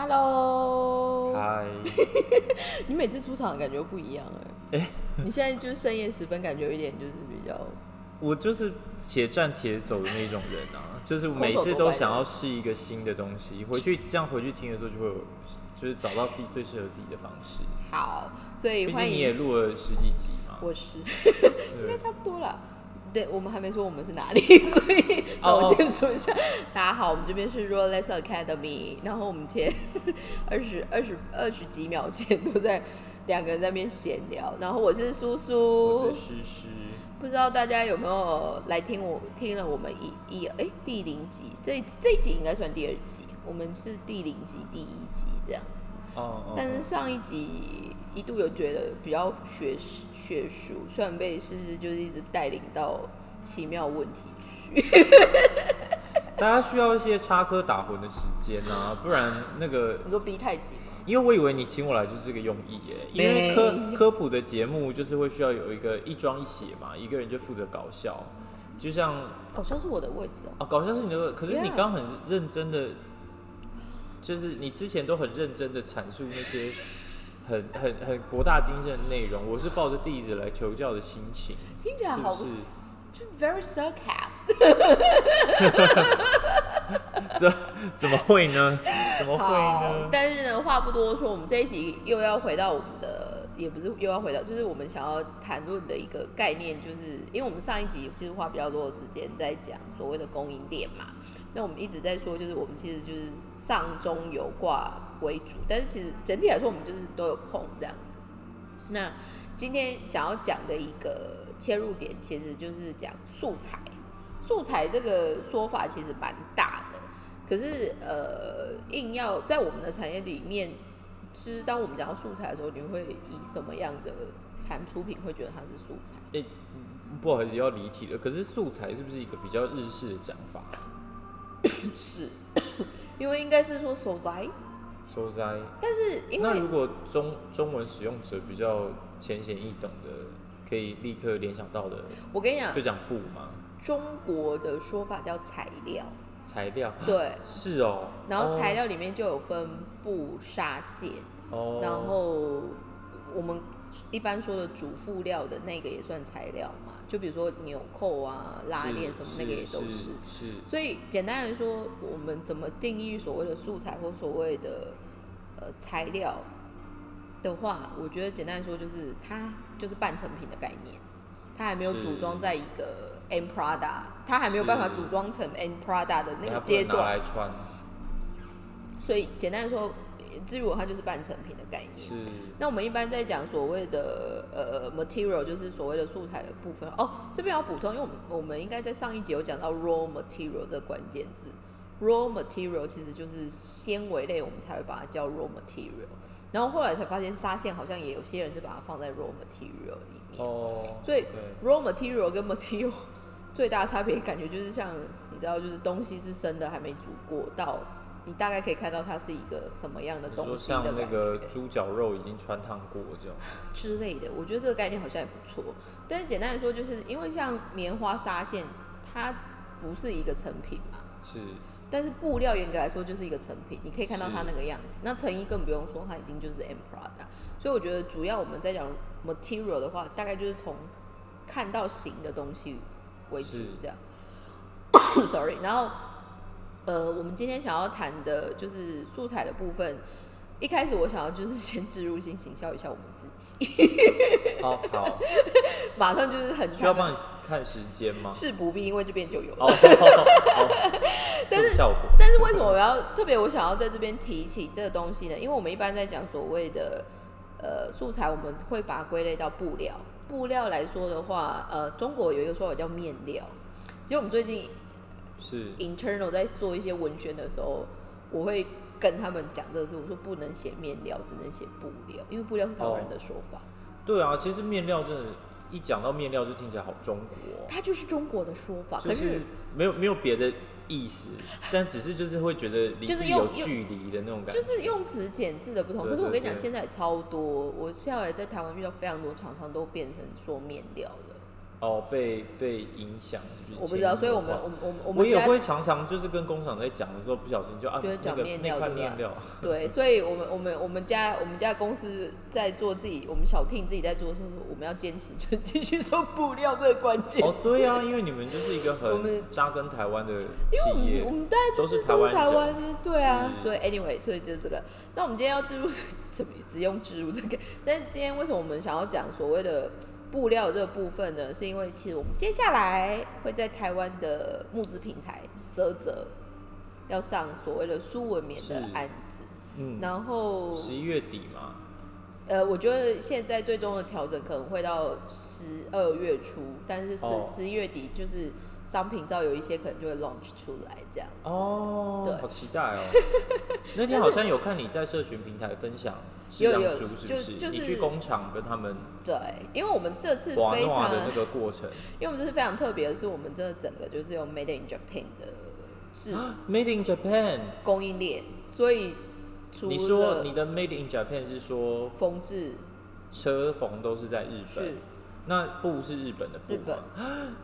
Hello，嗨，你每次出场的感觉不一样哎、哎你现在就是深夜时分，感觉有一点就是比较我就是且战且走的那种人啊，就是每次都想要试一个新的东西，回去这样回去听的时候就会有，就是找到自己最适合自己的方式。好，所以毕竟欢迎你也录了十几集嘛，我是。应对该差不多了。对，我们还没说我们是哪里，所以那哦我先说一下。大家好，我们这边是 Rolex Academy，然后我们前 二十二十二十几秒前都在两个人在那边闲聊，然后我是苏我苏是，诗诗，不知道大家有没有来听我听了我们一一哎第零集，这这一集应该算第二集，我们是第零集第一集这样子。哦哦，但是上一集一度有觉得比较学识学术，虽然被诗诗就是一直带领到奇妙问题去。大家需要一些插科打诨的时间啊，不然那个你说逼太紧吗？因为我以为你请我来就是这个用意耶，因为科科普的节目就是会需要有一个一庄一写嘛，一个人就负责搞笑，就像搞笑是我的位置哦、啊搞笑是你的位，可是你刚很认真的，就是你之前都很认真的阐述那些很很很博大精深的内容，我是抱着弟子来求教的心情，听起来好是不是就 very sarcastic。这怎么会呢？怎么会呢，？但是呢，话不多说，我们这一集又要回到我们的，也不是又要回到，就是我们想要谈论的一个概念，就是因为我们上一集其实花比较多的时间在讲所谓的供应链嘛，那我们一直在说，就是我们其实就是上中有挂为主，但是其实整体来说，我们就是都有碰这样子。那今天想要讲的一个切入点，其实就是讲素材。素材这个说法其实蛮大的，可是呃，硬要在我们的产业里面，其实当我们讲到素材的时候，你会以什么样的产出品会觉得它是素材？诶、不好意思要离题了，可是素材是不是一个比较日式的讲法？是，因为应该是说手材，收摘。但是因为那如果中中文使用者比较浅显易懂的，可以立刻联想到的，我跟你讲就，讲布嘛，中国的说法叫材料，材料。对，是哦。然后材哦料里面就有分布、纱线，哦，然后我们一般说的主副料的那个也算材料嘛，就比如说纽扣啊、拉链什么那个也都是所以简单来说，我们怎么定义所谓的素材或所谓的呃材料的话，我觉得简单来说就是它就是半成品的概念，它还没有组装在一个 end Prada，它还没有办法组装成 end Prada 的那个阶段，所以简单来说，至于我它就是半成品的概念。是那我们一般在讲所谓的呃 material，就是所谓的素材的部分哦。这边要补充，因为我们我们应该在上一集有讲到 raw material 这个关键字。raw material 其实就是纤维类，我们才会把它叫 raw material。然后后来才发现纱线好像也有些人是把它放在 raw material 里面。哦。所以 raw material 跟 material 最大的差别，感觉就是像你知道，就是东西是生的还没煮过，到你大概可以看到它是一个什么样的东西的像。那个猪脚肉已经穿烫过这样，之类的，我觉得这个概念好像也不错。但是简单来说，就是因为像棉花纱线，它不是一个成品嘛，是但是布料严格来说就是一个成品，你可以看到它那个样子。那成衣更不用说，它一定就是 M Prada。所以我觉得主要我们在讲 material 的话，大概就是从看到型的东西为主这样。Sorry，然后呃，我们今天想要谈的就是素材的部分。一开始我想要就是先植入性行销一下我们自己，好好，马上就是很需要帮你看时间吗？是不必，因为这边就有 但是效果但是为什么我要特别我想要在这边提起这个东西呢？因为我们一般在讲所谓的呃素材，我们会把它归类到布料。布料来说的话，呃，中国有一个说法叫面料。其实我们最近是 internal 在做一些文宣的时候，我会跟他们讲这个字，我说不能写面料，只能写布料，因为布料是台湾人的说法，对啊，其实面料真的，一讲到面料就听起来好中国哦、它就是中国的说法。可就是没有没有别的意思，但只是就是会觉得离就是有距离的那种感觉。就是用词简字的不同，对可是我跟你讲，现在超多，我下来在台湾遇到非常多厂商都变成说面料了。哦，被被影响，我不知道，所以我们我们我们我们也会常常就是跟工厂在讲的时候，不小心就啊就是讲面料那块面料，对，所以我们我们我们家我们家公司在做自己，我们小 team 自己在做的时候，我们要坚持就继续说布料这个关键。哦，对啊，因为你们就是一个很扎根台湾的企业，我们大家都是台湾台湾，对啊，所以 anyway，所以就是这个。那我们今天要植入 什么？只用植入这个，但今天为什么我们想要讲所谓的？布料这个部分呢，是因为其实我们接下来会在台湾的募资平台泽泽要上所谓的苏文棉的案子，嗯，然后十一月底嘛，呃，我觉得现在最终的调整可能会到十二月初，但是十十一月底就是商品照有一些可能就会 launch 出来这样哦，对，好期待哦。那天好像有看你在社群平台分享。有有，是不是？你去工厂跟他们对，因为我们这次非常的那个过程，因为我们这次非常特别的是，我们这整个就是有 Made in Japan 的制，Made in Japan 供应链，所以你说你的 Made in Japan 是说缝制车缝都是在日本。那布是日本的布，日本。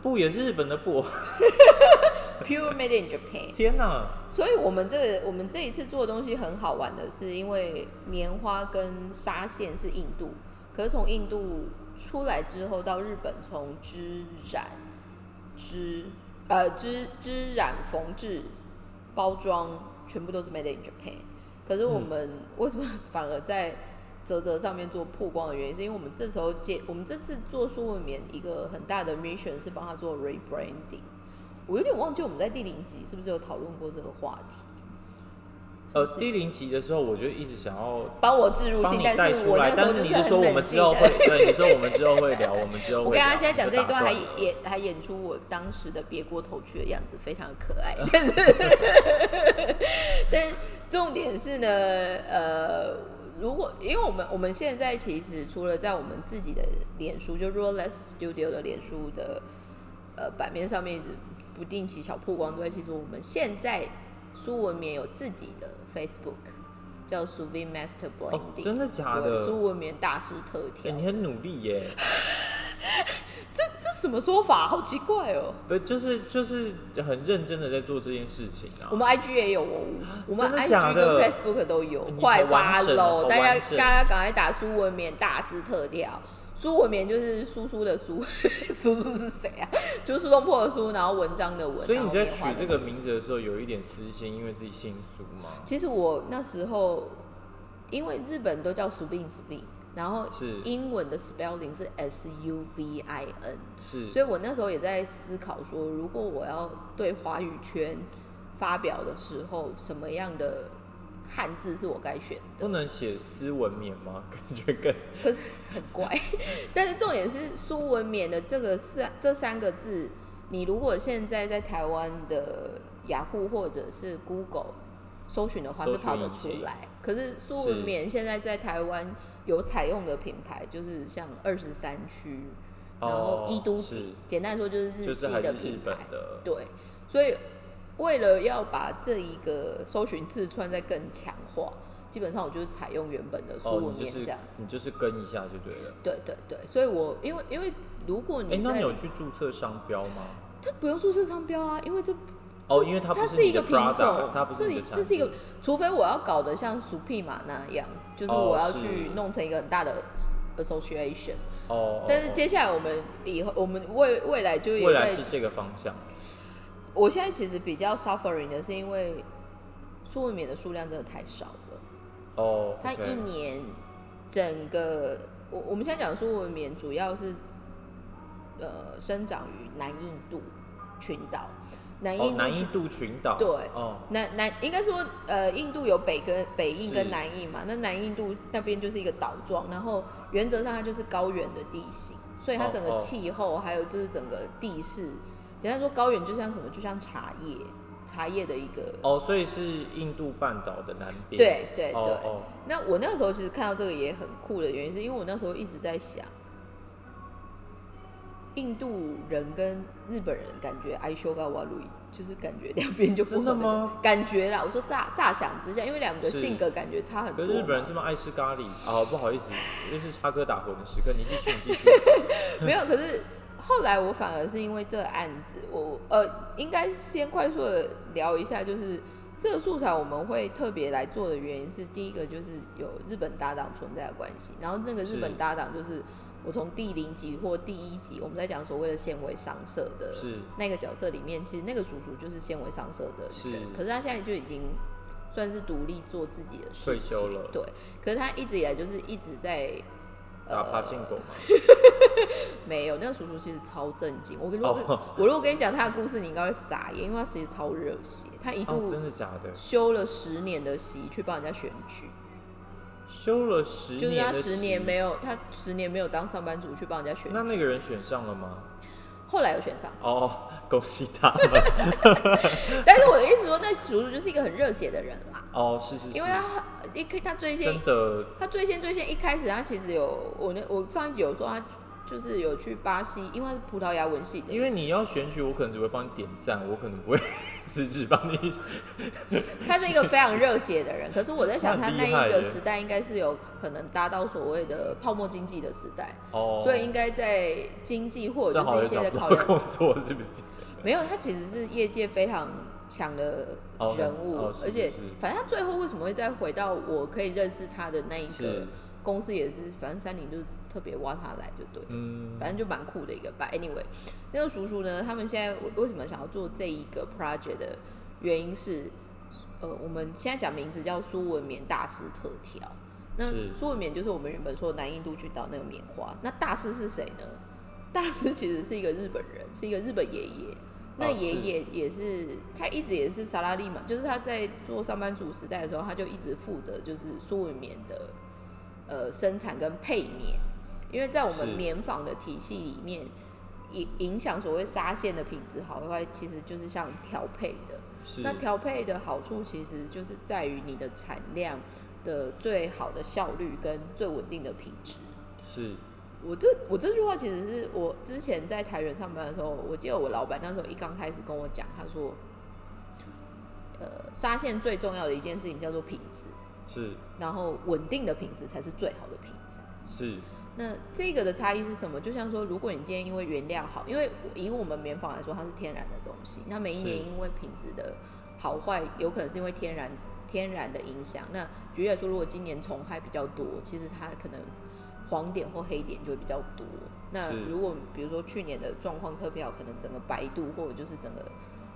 布也是日本的布 ，Pure Made in Japan。天哪！所以我们这个我们这一次做的东西很好玩的是，因为棉花跟纱线是印度，可是从印度出来之后到日本，从织染、织呃织织染、缝制、包装，全部都是 Made in Japan。可是我们为什么反而在？泽泽上面做曝光的原因，是因为我们这时候接我们这次做苏文棉一个很大的 mission 是帮他做 rebranding。我有点忘记我们在第零集是不是有讨论过这个话题？呃，第零集的时候我就一直想要帮我置入性，但是我那时候是说我们之后会，对，你说我们之后会聊，我们之后。我跟他现在讲这一段，还演还演出我当时的别过头去的样子，非常可爱。但是，但重点是呢，呃。如果因为我们我们现在其实除了在我们自己的脸书，就 r o l e s s Studio 的脸书的呃版面上面一直不定期小曝光之外，其实我们现在苏文棉有自己的 Facebook，叫 Suvi Master Blending，真的假的？苏文棉大师特调，你很努力耶。这这什么说法？好奇怪哦！不，就是就是很认真的在做这件事情啊。我们 IG 也有哦，我们 IG 跟 Facebook 都有，快发喽！大家大家赶快打苏文冕大师特调，苏文棉就是苏苏的苏，苏苏是谁啊？就是苏东坡的苏，然后文章的文。所以你在取这个名字的时候有一点私心，因为自己姓苏吗？其实我那时候因为日本都叫苏病苏病。然后是英文的 spelling 是 S U V I N，是，所以我那时候也在思考说，如果我要对华语圈发表的时候，什么样的汉字是我该选的？不能写斯文冕吗？感觉更可是很怪。但是重点是苏文冕的这个三这三个字，你如果现在在台湾的雅虎或者是 Google 搜寻的话，是跑得出来。可是苏文冕现在在台湾。有采用的品牌就是像二十三区，然后一都锦，简单说就是日系的品牌。对，所以为了要把这一个搜寻字串再更强化，基本上我就是采用原本的苏文面这样子，你就是跟一下就对了。对对对，所以我因为因为如果你那你有去注册商标吗？它不用注册商标啊，因为这。哦，因为它它是一个品种，它不是这是一个，除非我要搞得像 Supreme 那样，就是我要去弄成一个很大的 association。哦。但是接下来我们以后，我们未未来就未来是这个方向。我现在其实比较 suffering 的是因为苏文棉的数量真的太少了。哦。它一年整个，我我们现在讲苏文棉主要是呃生长于南印度群岛。南印南印度群岛对，哦南南应该说呃，印度有北跟北印跟南印嘛，那南印度那边就是一个岛状，然后原则上它就是高原的地形，所以它整个气候还有就是整个地势，简单说高原就像什么，就像茶叶，茶叶的一个哦，所以是印度半岛的南边，对对对。那我那个时候其实看到这个也很酷的原因，是因为我那时候一直在想。印度人跟日本人感觉爱修高瓦路伊，就是感觉两边就真的吗？感觉啦，我说乍乍想之下，因为两个性格感觉差很多。跟日本人这么爱吃咖喱啊，不好意思，这是插科打诨的时刻，你继续，你继续。没有，可是后来我反而是因为这个案子，我呃，应该先快速的聊一下，就是这个素材我们会特别来做的原因是，第一个就是有日本搭档存在的关系，然后那个日本搭档就是我从第零集或第一集我们在讲所谓的纤维商社的那个角色里面，其实那个叔叔就是纤维商社的人，可是他现在就已经算是独立做自己的事退休了，对，可是他一直以来就是一直在。打爬行狗吗？没有，那个叔叔其实超正经。我跟如果我如果跟你讲他的故事，你应该会傻眼，因为他其实超热血。他一度真的假的修了十年的习去帮人家选举，修了十年，就是他十年没有，他十年没有当上班族去帮人家选。那那个人选上了吗？后来有选上哦，恭喜他！但是我的意思说，那叔叔就是一个很热血的人啦。哦，是是是，因为他一他最先真的，他最先最先一开始，他其实有我那我上一集有说他。就是有去巴西，因为是葡萄牙文系的。因为你要选举，我可能只会帮你点赞，我可能不会 辞职帮你。他是一个非常热血的人，可是我在想，他那一个时代应该是有可能达到所谓的泡沫经济的时代，哦，所以应该在经济或者是一些的考量工作是不是？没有，他其实是业界非常强的人物，而且反正他最后为什么会再回到我可以认识他的那一个公司，也是反正三菱就是。特别挖他来就对，嗯，反正就蛮酷的一个。But anyway，那个叔叔呢，他们现在为什么想要做这一个 project 的原因是，呃，我们现在讲名字叫苏文棉大师特调。那苏文棉就是我们原本说南印度群岛那个棉花。那大师是谁呢？大师其实是一个日本人，是一个日本爷爷。那爷爷也是，他一直也是萨拉利嘛，就是他在做上班族时代的时候，他就一直负责就是苏文棉的呃生产跟配棉。因为在我们棉纺的体系里面，影影响所谓纱线的品质好的话，其实就是像调配的。那调配的好处其实就是在于你的产量的最好的效率跟最稳定的品质。是我这我这句话其实是我之前在台源上班的时候，我记得我老板那时候一刚开始跟我讲，他说，呃，纱线最重要的一件事情叫做品质，是，然后稳定的品质才是最好的品质，是。那这个的差异是什么？就像说，如果你今天因为原料好，因为以我们棉纺来说，它是天然的东西，那每一年因为品质的好坏，有可能是因为天然天然的影响。那举例来说，如果今年虫害比较多，其实它可能黄点或黑点就会比较多。那如果比如说去年的状况特别好，可能整个白度或者就是整个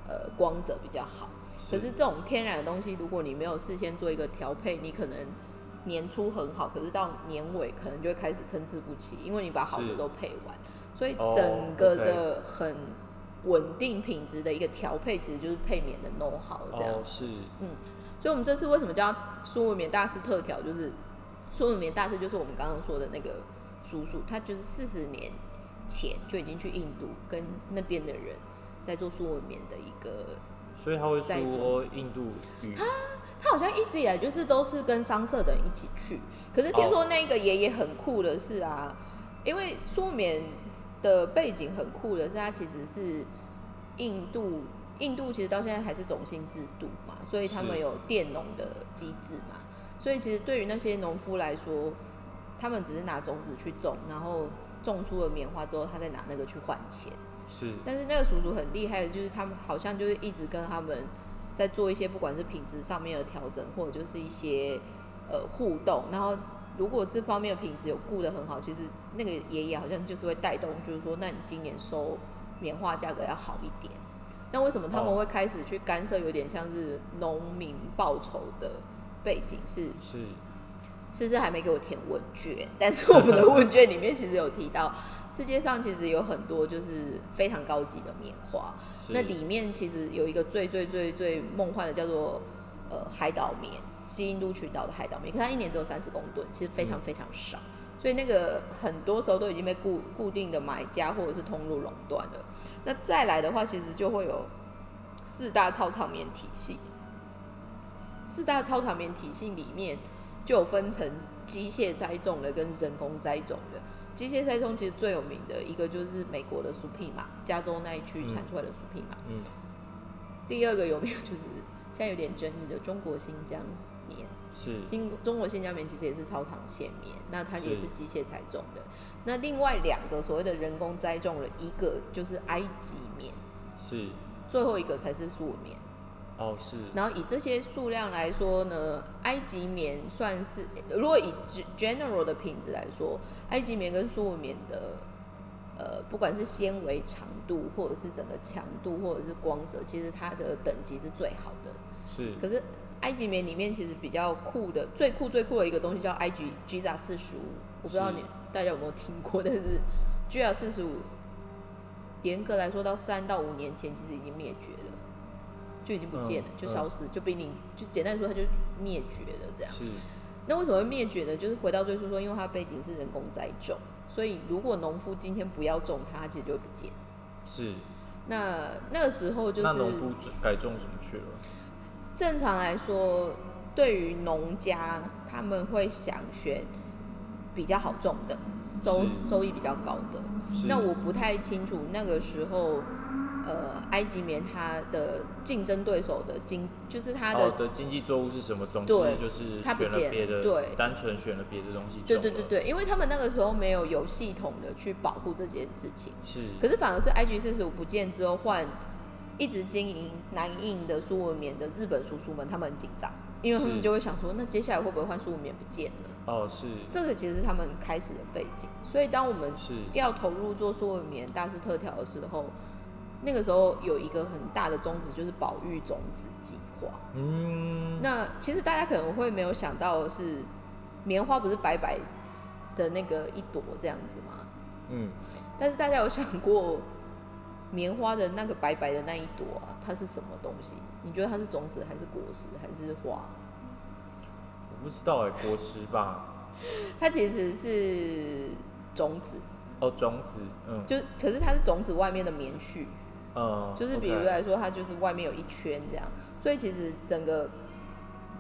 呃光泽比较好。可是这种天然的东西，如果你没有事先做一个调配，你可能。年初很好，可是到年尾可能就会开始参差不齐，因为你把好的都配完，所以整个的很稳定品质的一个调配，其实就是配棉的 know how 这样。是，嗯，所以我们这次为什么叫苏文棉大师特调？就是苏文棉大师就是我们刚刚说的那个叔叔，他就是四十年前就已经去印度跟那边的人在做苏文棉的一个，所以他会说印度语。他好像一直以来就是都是跟商社的人一起去，可是听说那个爷爷很酷的是啊，因为苏棉的背景很酷的是，他其实是印度，印度其实到现在还是种姓制度嘛，所以他们有佃农的机制嘛，所以其实对于那些农夫来说，他们只是拿种子去种，然后种出了棉花之后，他再拿那个去换钱。是，但是那个叔叔很厉害的，就是他们好像就是一直跟他们。在做一些不管是品质上面的调整，或者就是一些呃互动，然后如果这方面的品质有顾得很好，其实那个爷爷好像就是会带动，就是说，那你今年收棉花价格要好一点。那为什么他们会开始去干涉，有点像是农民报酬的背景是？是。诗诗还没给我填问卷，但是我们的问卷里面其实有提到，世界上其实有很多就是非常高级的棉花，那里面其实有一个最最最最梦幻的叫做呃海岛棉，西印度群岛的海岛棉，可它一年只有三十公吨，其实非常非常少，所以那个很多时候都已经被固固定的买家或者是通路垄断了。那再来的话，其实就会有四大超长棉体系，四大超长棉体系里面。就有分成机械栽种的跟人工栽种的。机械栽种其实最有名的一个就是美国的苏皮马，加州那一区产出来的苏皮马。嗯。第二个有没有就是现在有点争议的中国新疆棉。是，新中国新疆棉其实也是超长线棉，那它也是是机械栽种的。那另外两个所谓的人工栽种了，一个就是埃及棉，是，最后一个才是苏文棉。哦是，然后以这些数量来说呢，埃及棉算是，如果以 ge- general 的品质来说，埃及棉跟苏文棉的，呃，不管是纤维长度，或者是整个强度，或者是光泽，其实它的等级是最好的。是，可是埃及棉里面其实比较酷的，最酷最酷的一个东西叫埃及 Giza 四十五，我不知道你大家有没有听过，但是 Giza 四十五，严格来说到三到五年前其实已经灭绝了，就已经不见了，嗯就消失，就濒临，就简单说它就灭绝了这样。是，那为什么会灭绝呢？就是回到最初说，因为它背景是人工栽种，所以如果农夫今天不要种它，它其实就会不见。是，那那个时候就是那农夫改种什么去了？正常来说，对于农家，他们会想选比较好种的，收收益比较高的。那我不太清楚那个时候，呃，埃及棉它的竞争对手的经，就是它的，哦的经济作物是什么？总之对就是它不选了别的，对单纯选了别的东西对对对对，因为他们那个时候没有有系统的去保护这件事情。是，可是反而是埃及四十五不见之后，换一直经营南印的苏文棉的日本叔叔们，他们很紧张，因为他们就会想说，那接下来会不会换苏文棉不见了？哦是，这个其实是他们开始的背景。所以当我们是，要投入做苏文棉大师特调的时候，那个时候有一个很大的宗旨，就是保育种子计划。嗯，那其实大家可能会没有想到的是，棉花不是白白的那个一朵这样子吗？嗯，但是大家有想过，棉花的那个白白的那一朵啊，它是什么东西？你觉得它是种子，还是果实，还是花？我不知道哎，果实吧？它其实是种子，哦，种子，嗯，就可是它是种子外面的棉絮，嗯，就是比如来说，它就是外面有一圈这样，所以其实整个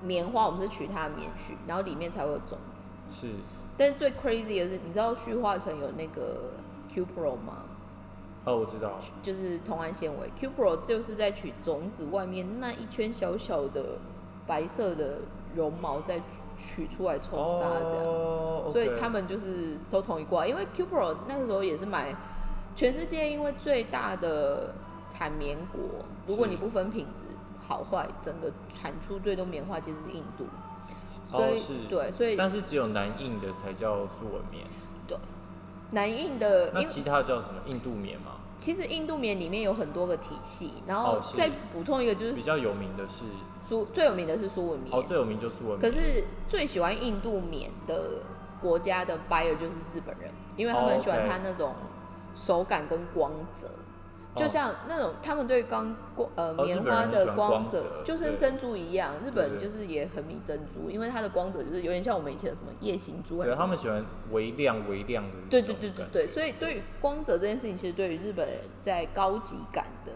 棉花我们是取它的棉絮，然后里面才会有种子。是，但是最 crazy 的是，你知道旭化成有那个 Q Pro 吗？哦，我知道，就是同安纤维，Q Pro 就是在取种子外面那一圈小小的白色的绒毛，再取出来抽沙这样。哦，所以他们就是都同一挂，因为 Q Pro 那个时候也是买全世界，因为最大的产棉国，如果你不分品质好坏，整个产出最多棉花其实是印度，所以、哦是，对，所以但是只有南印的才叫苏文棉，对南印的，那其他叫什么？印度棉吗？其实印度棉里面有很多个体系，然后再补充一个就是比较有名的是，苏最有名的是苏文棉，哦，最有名就苏文棉，可是最喜欢印度棉的国家的 buyer 就是日本人，因为他很喜欢它那种手感跟光泽。就像那种他们对光光呃哦棉花的光泽，泽就跟珍珠一样，日本就是也很迷珍珠，因为它的光泽就是有点像我们以前的什么夜行珠对。他们喜欢微亮微亮的对对对对对，所以对于光泽这件事情，其实对于日本人在高级感的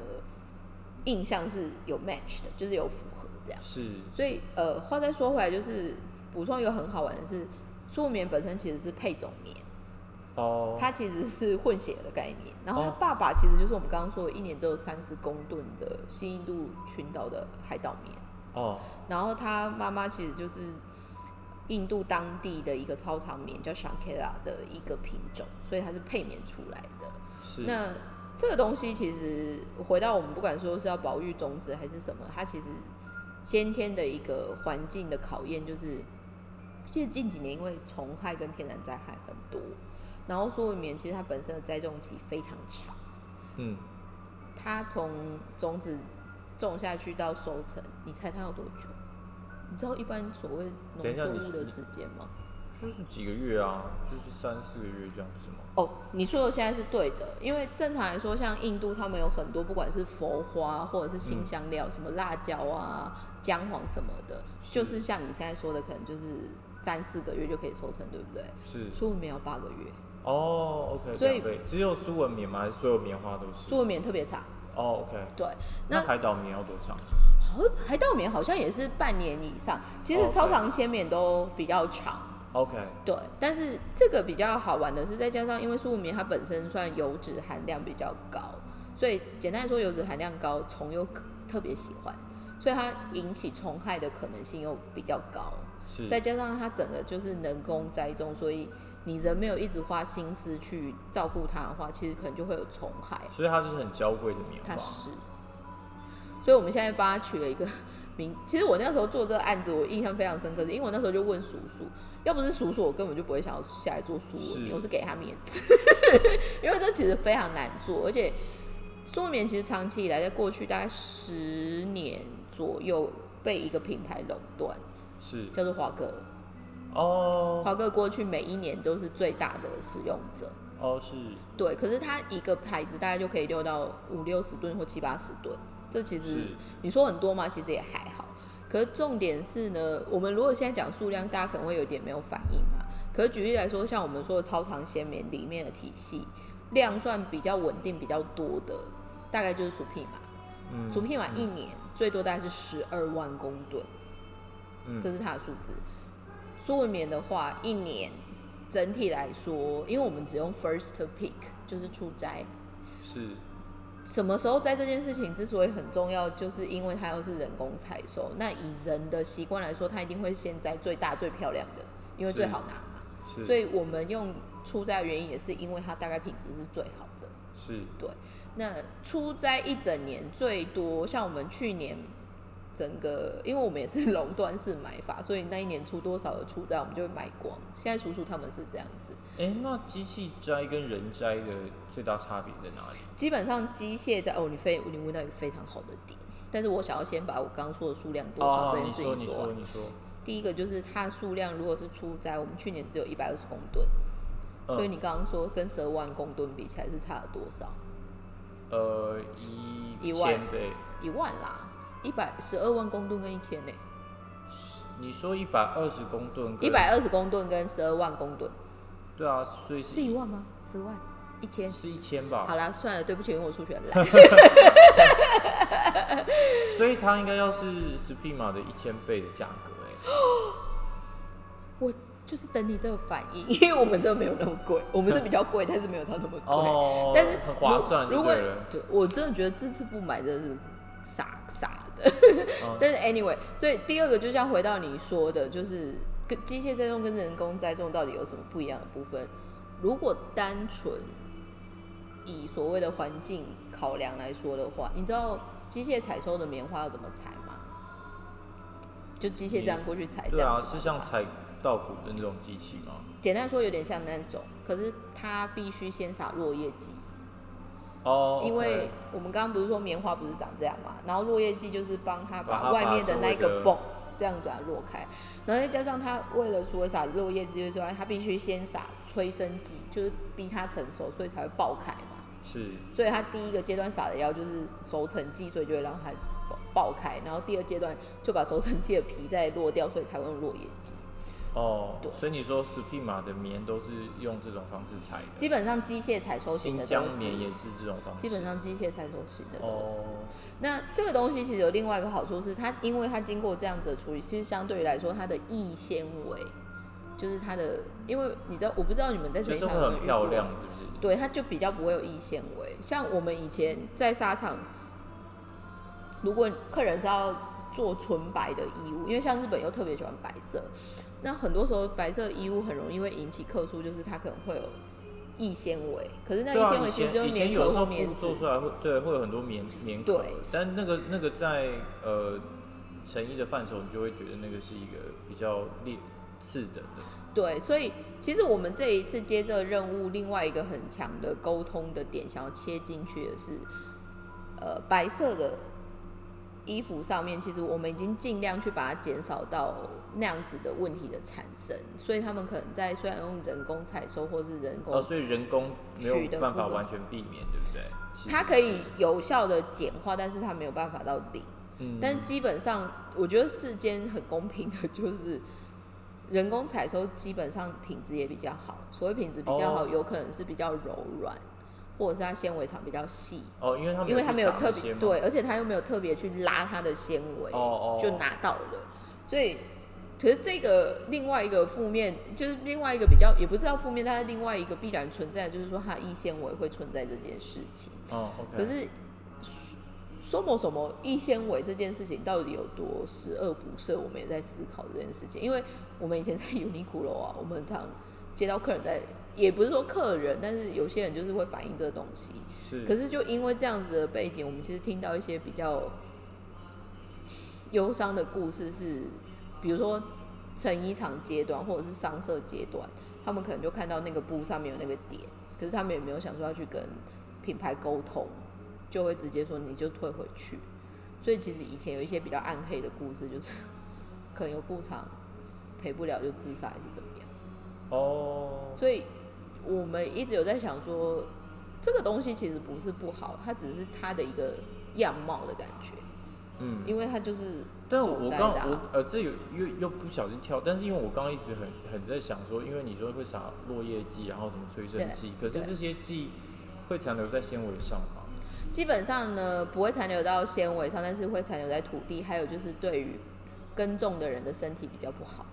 印象是有 match 的，就是有符合这样。是所以呃，话再说回来，就是补充一个很好玩的是，苏棉本身其实是配种棉，哦，它其实是混血的概念。然后他哦爸爸其实就是我们刚刚说的，一年只有三十公吨的新印度群岛的海岛棉。哦然后他妈妈其实就是印度当地的一个超长棉，叫 Shankara 的一个品种，所以它是配棉出来的。是那这个东西其实回到我们不管说是要保育种子还是什么，它其实先天的一个环境的考验，就是其实近几年因为虫害跟天然灾害很多，然后苏文棉其实它本身的栽种期非常长，嗯，它从种子种下去到收成，你猜它要多久？你知道一般所谓农作物的时间吗？就是几个月啊，就是三四个月这样子吗？哦，你说的现在是对的，因为正常来说，像印度他们有很多，不管是佛花或者是新香料，什么辣椒啊、姜黄什么的，是就是像你现在说的，可能就是三四个月就可以收成，对不对？是苏文棉要八个月，哦，OK，所以只有苏文棉吗？还是所有棉花都是？苏文棉特别长。哦，OK，对，那那海岛棉要多长？好海岛棉好像也是半年以上，其实超长纤棉都比较长。OK，对，但是这个比较好玩的是，再加上因为苏文棉它本身算油脂含量比较高，所以简单来说油脂含量高，虫又特别喜欢，所以它引起虫害的可能性又比较高。是，再加上它整个就是人工栽种，所以你人没有一直花心思去照顾它的话，其实可能就会有虫害。所以它就是很娇贵的棉花。它是，所以我们现在帮它取了一个 名。其实我那时候做这个案子，我印象非常深刻，因为我那时候就问叔叔，要不是叔叔，我根本就不会想要下来做书文棉，我是给他面子，因为这其实非常难做，而且书文棉其实长期以来，在过去大概十年左右被一个品牌垄断。是叫做华哥哦，华哥过去每一年都是最大的使用者哦，是对，可是它一个牌子大概就可以溜到五六十吨或七八十吨，这其实你说很多吗？其实也还好。可是重点是呢，我们如果现在讲数量，大家可能会有点没有反应嘛。可是举例来说，像我们说的超长纤棉里面的体系量算比较稳定、比较多的，大概就是鼠匹马。嗯，鼠匹马一年最多大概是十二万公吨。这是它的数字。苏文棉的话，一年整体来说，因为我们只用 first pick，就是出摘。是。什么时候摘这件事情之所以很重要，就是因为它又是人工采收。那以人的习惯来说，它一定会先摘最大最漂亮的，因为最好拿嘛。所以我们用出摘的原因，也是因为它大概品质是最好的。是。对。那出摘一整年最多，像我们去年。整个，因为我们也是垄断式买法，所以那一年出多少的出摘，我们就会买光。现在叔叔他们是这样子。哎，那机器摘跟人摘的最大差别在哪里？基本上机械摘，哦，你非你问到一个非常好的点，但是我想要先把我刚刚说的数量多少这件事情说。你说，你说，第一个就是它数量，如果是出摘，我们去年只有一百二十公吨，所以你刚刚说跟十二万公吨比起来是差了多少？呃，一一万倍，一万啦。一百十二万公吨跟一千呢？你说一百二十公吨，一百二十公吨跟十二万公吨，对啊，所以是一万吗？十万？一千？是一千吧？好了，算了，对不起，因为我数学烂。所以它应该要是十匹马的一千倍的价格哎。我就是等你这个反应，因为我们这没有那么贵，我们是比较贵，但是没有它那么贵，哦，但是很划算。如果对我真的觉得这次不买真的是。傻傻的，但是 anyway，所以第二个就像回到你说的，就是跟机械栽种跟人工栽种到底有什么不一样的部分？如果单纯以所谓的环境考量来说的话，你知道机械采收的棉花要怎么采吗？就机械这样过去采，对啊，是像采稻谷的那种机器吗？简单说有点像那种，可是它必须先撒落叶剂。哦，因为我们刚刚不是说棉花不是长这样嘛，然后落叶剂就是帮它把外面的那个泵这样子它落开，然后再加上它为了除了撒落叶剂之外，它必须先撒催生剂，就是逼它成熟，所以才会爆开嘛。是。所以它第一个阶段撒的药就是熟成剂，所以就会让它爆开，然后第二阶段就把熟成剂的皮再落掉，所以才会用落叶剂。哦，所以你说斯匹马的棉都是用这种方式采的，基本上机械采收型的都是。棉也是这种方式。基本上机械采收型的都是。那这个东西其实有另外一个好处是，它因为它经过这样子的处理，其实相对于来说，它的易纤维就是它的，因为你知道，我不知道你们在生产会很漂亮是不是？对，它就比较不会有易纤维。像我们以前在沙场，如果客人是要做纯白的衣物，因为像日本又特别喜欢白色。那很多时候白色衣物很容易会引起客诉，就是它可能会有易纤维，可是那易纤维其实就是棉壳棉做出来会对会有很多棉棉壳，但那个那个在呃成衣的范畴，你就会觉得那个是一个比较劣次等的。对，所以其实我们这一次接这个任务，另外一个很强的沟通的点，想要切进去的是，呃，白色的。衣服上面，其实我们已经尽量去把它减少到那样子的问题的产生，所以他们可能在虽然用人工采收或是人工，哦，所以人工没有办法完全避免，对不对？它可以有效的简化，但是它没有办法到零。嗯，但基本上我觉得世间很公平的，就是人工采收基本上品质也比较好。所谓品质比较好，有可能是比较柔软。或者是它纤维长比较细哦，因为它因为它没有特别对，而且它又没有特别去拉它的纤维，哦哦，就拿到了。所以，可是这个另外一个负面，就是另外一个比较也不知道负面，但是另外一个必然存在，就是说它易纤维会存在这件事情。哦，可是说某什么易纤维这件事情到底有多十恶不赦，我们也在思考这件事情。因为我们以前在 Uniqlo 啊，我们常接到客人在，也不是说客人，但是有些人就是会反映这个东西。是，可是就因为这样子的背景，我们其实听到一些比较忧伤的故事，是比如说成衣厂阶段或者是商社阶段，他们可能就看到那个布上面有那个点，可是他们也没有想说要去跟品牌沟通。就会直接说你就退回去，所以其实以前有一些比较暗黑的故事，就是 可能有布厂赔不了就自杀还是怎么样。哦。所以我们一直有在想说，这个东西其实不是不好，它只是它的一个样貌的感觉。嗯。因为它就是。但我刚我呃这有又又不小心跳，但是因为我刚刚一直很很在想说，因为你说会撒落叶剂，然后什么催生剂，可是这些剂会残留在纤维上吗？基本上呢，不会残留到纤维上，但是会残留在土地。还有就是对于耕种的人的身体比较不好。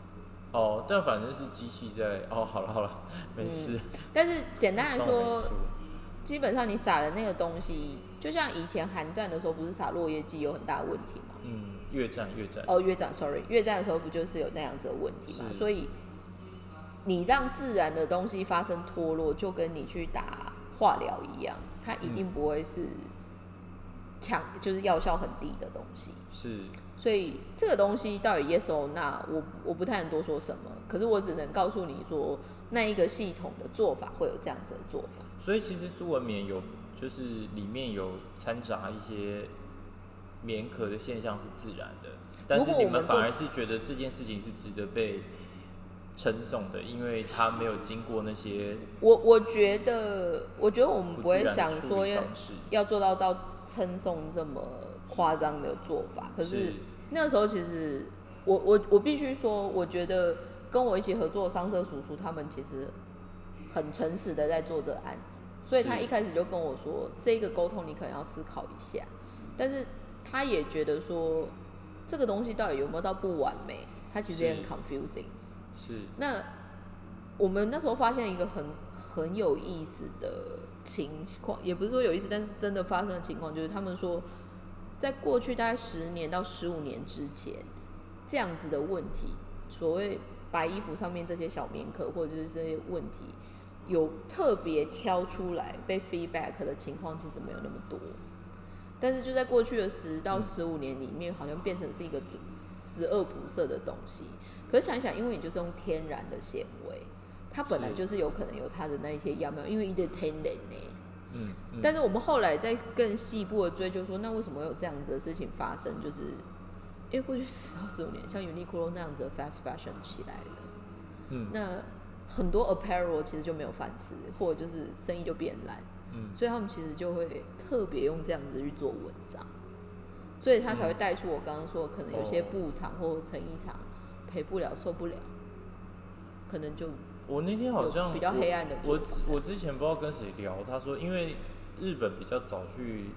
哦，但反正是机器在。哦，好了好了，没事。但是简单来说，基本上你撒的那个东西，就像以前寒战的时候，不是撒落叶剂有很大问题吗？嗯，越战越战。哦，越战，sorry，越战的时候不就是有那样子的问题吗？所以你让自然的东西发生脱落，就跟你去打化疗一样，它一定不会是。强就是药效很低的东西，是，所以这个东西到底 yes or no，我我不太能多说什么，可是我只能告诉你说，那一个系统的做法会有这样子的做法。所以其实苏文棉有，就是里面有掺杂一些棉壳的现象是自然的，但是你们反而是觉得这件事情是值得被。称颂的，因为他没有经过那些。我我觉得，我觉得我们不会想说要要做到到称颂这么夸张的做法。可是那个时候，其实我我我必须说，我觉得跟我一起合作的商社叔叔他们其实很诚实的在做这个案子，所以他一开始就跟我说，这个沟通你可能要思考一下。但是他也觉得说，这个东西到底有没有到不完美，他其实也很 confusing。是，那我们那时候发现一个很很有意思的情况，也不是说有意思，但是真的发生的情况就是，他们说，在过去大概十年到十五年之前，这样子的问题，所谓白衣服上面这些小棉壳或者是这些问题，有特别挑出来被 feedback 的情况，其实没有那么多。但是就在过去的十到十五年里面，好像变成是一个十恶不赦的东西。可是想一想，因为你就是用天然的纤维，它本来就是有可能有它的那一些样貌，因为一点天然呢。嗯。但是我们后来在更细部的追究说，那为什么有这样子的事情发生？就是因为过去十到十五年，像 Uniqlo 那样子的 fast fashion 起来了，嗯，那很多 apparel 其实就没有饭吃，或者就是生意就变烂，嗯，所以他们其实就会特别用这样子去做文章，所以他才会带出我刚刚说，可能有些布厂或成衣厂。赔不了，受不了，可能就我那天好像比较黑暗的。我我之前不知道跟谁聊，他说因为日本比较早去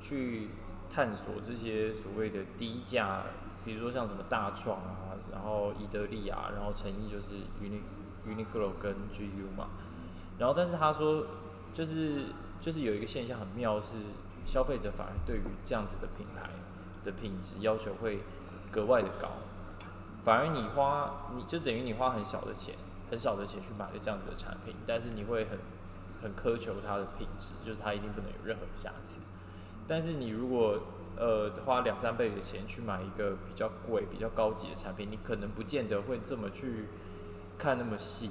去探索这些所谓的低价，比如说像什么大创啊，然后伊德利亚，然后成衣就是 Uni Uniqlo 跟 GU 嘛。然后但是他说就是就是有一个现象很妙是，消费者反而对于这样子的品牌的品质要求会格外的高。反而你花，你就等于你花很小的钱，很少的钱去买了这样子的产品，但是你会很很苛求它的品质，就是它一定不能有任何瑕疵。但是你如果呃花两三倍的钱去买一个比较贵、比较高级的产品，你可能不见得会这么去看那么细。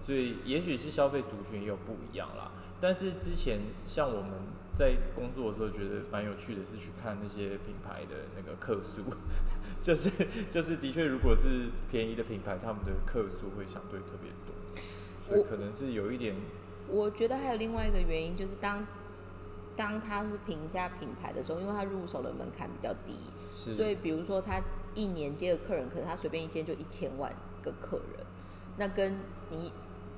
所以也许是消费族群也有不一样啦。但是之前像我们在工作的时候，觉得蛮有趣的是去看那些品牌的那个客数。就是就是，的确，如果是便宜的品牌，他们的客数会相对特别多，所以可能是有一点。我觉得还有另外一个原因，就是当当他是平价品牌的时候，因为他入手的门槛比较低，所以比如说他一年接的客人，可能他随便一间就一千万个客人，那跟你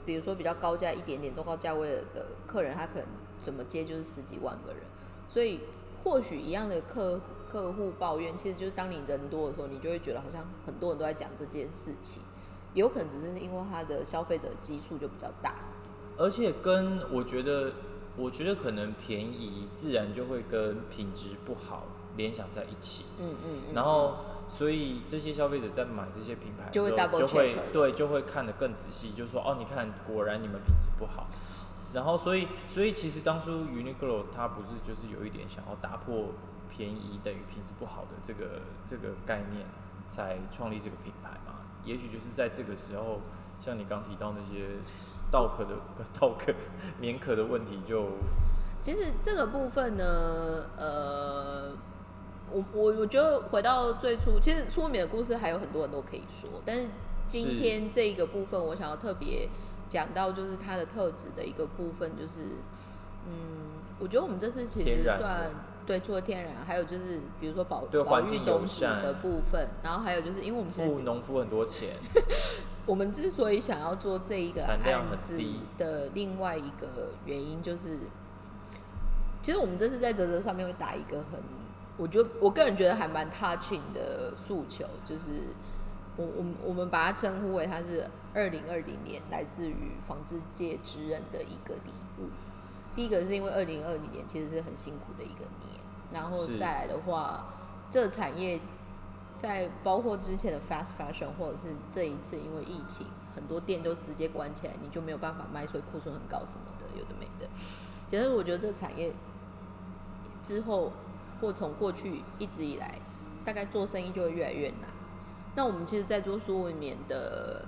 比如说比较高价一点点、中高价位的客人，他可能怎么接就是十几万个人，所以或许一样的客。客户抱怨，其实就是当你人多的时候，你就会觉得好像很多人都在讲这件事情，有可能只是因为他的消费者基数就比较大。而且跟我觉得我觉得可能便宜自然就会跟品质不好联想在一起，嗯嗯嗯，然后所以这些消费者在买这些品牌的就会就会对就会看得更仔细，就说哦，你看果然你们品质不好。然后所以所以其实当初 Uniqlo 它不是就是有一点想要打破便宜等于品质不好的这个这个概念，才创立这个品牌嘛？也许就是在这个时候，像你刚提到那些稻壳的稻壳棉壳的问题就其实这个部分呢，呃，我我我觉得回到最初，其实出名的故事还有很多很多可以说，但是今天这一个部分，我想要特别讲到就是它的特质的一个部分，就是嗯，我觉得我们这次其实算对除了天然，还有就是比如说保保育对环境友种子善的部分，然后还有就是因为我们现在付农夫很多钱，我们之所以想要做这一个产量案子低的另外一个原因，就是其实我们这次在泽泽上面会打一个很，我觉得我个人觉得还蛮 touching 的诉求，就是我我们我们把它称呼为它是二零二零年来自于纺织界之人的一个礼物。第一个是因为二零二零年其实是很辛苦的一个年，然后再来的话，这个产业在包括之前的 fast fashion，或者是这一次因为疫情，很多店都直接关起来，你就没有办法卖，所以库存很高什么的，有的没的。其实我觉得这个产业之后或从过去一直以来，大概做生意就会越来越难。那我们其实，在做苏文棉的，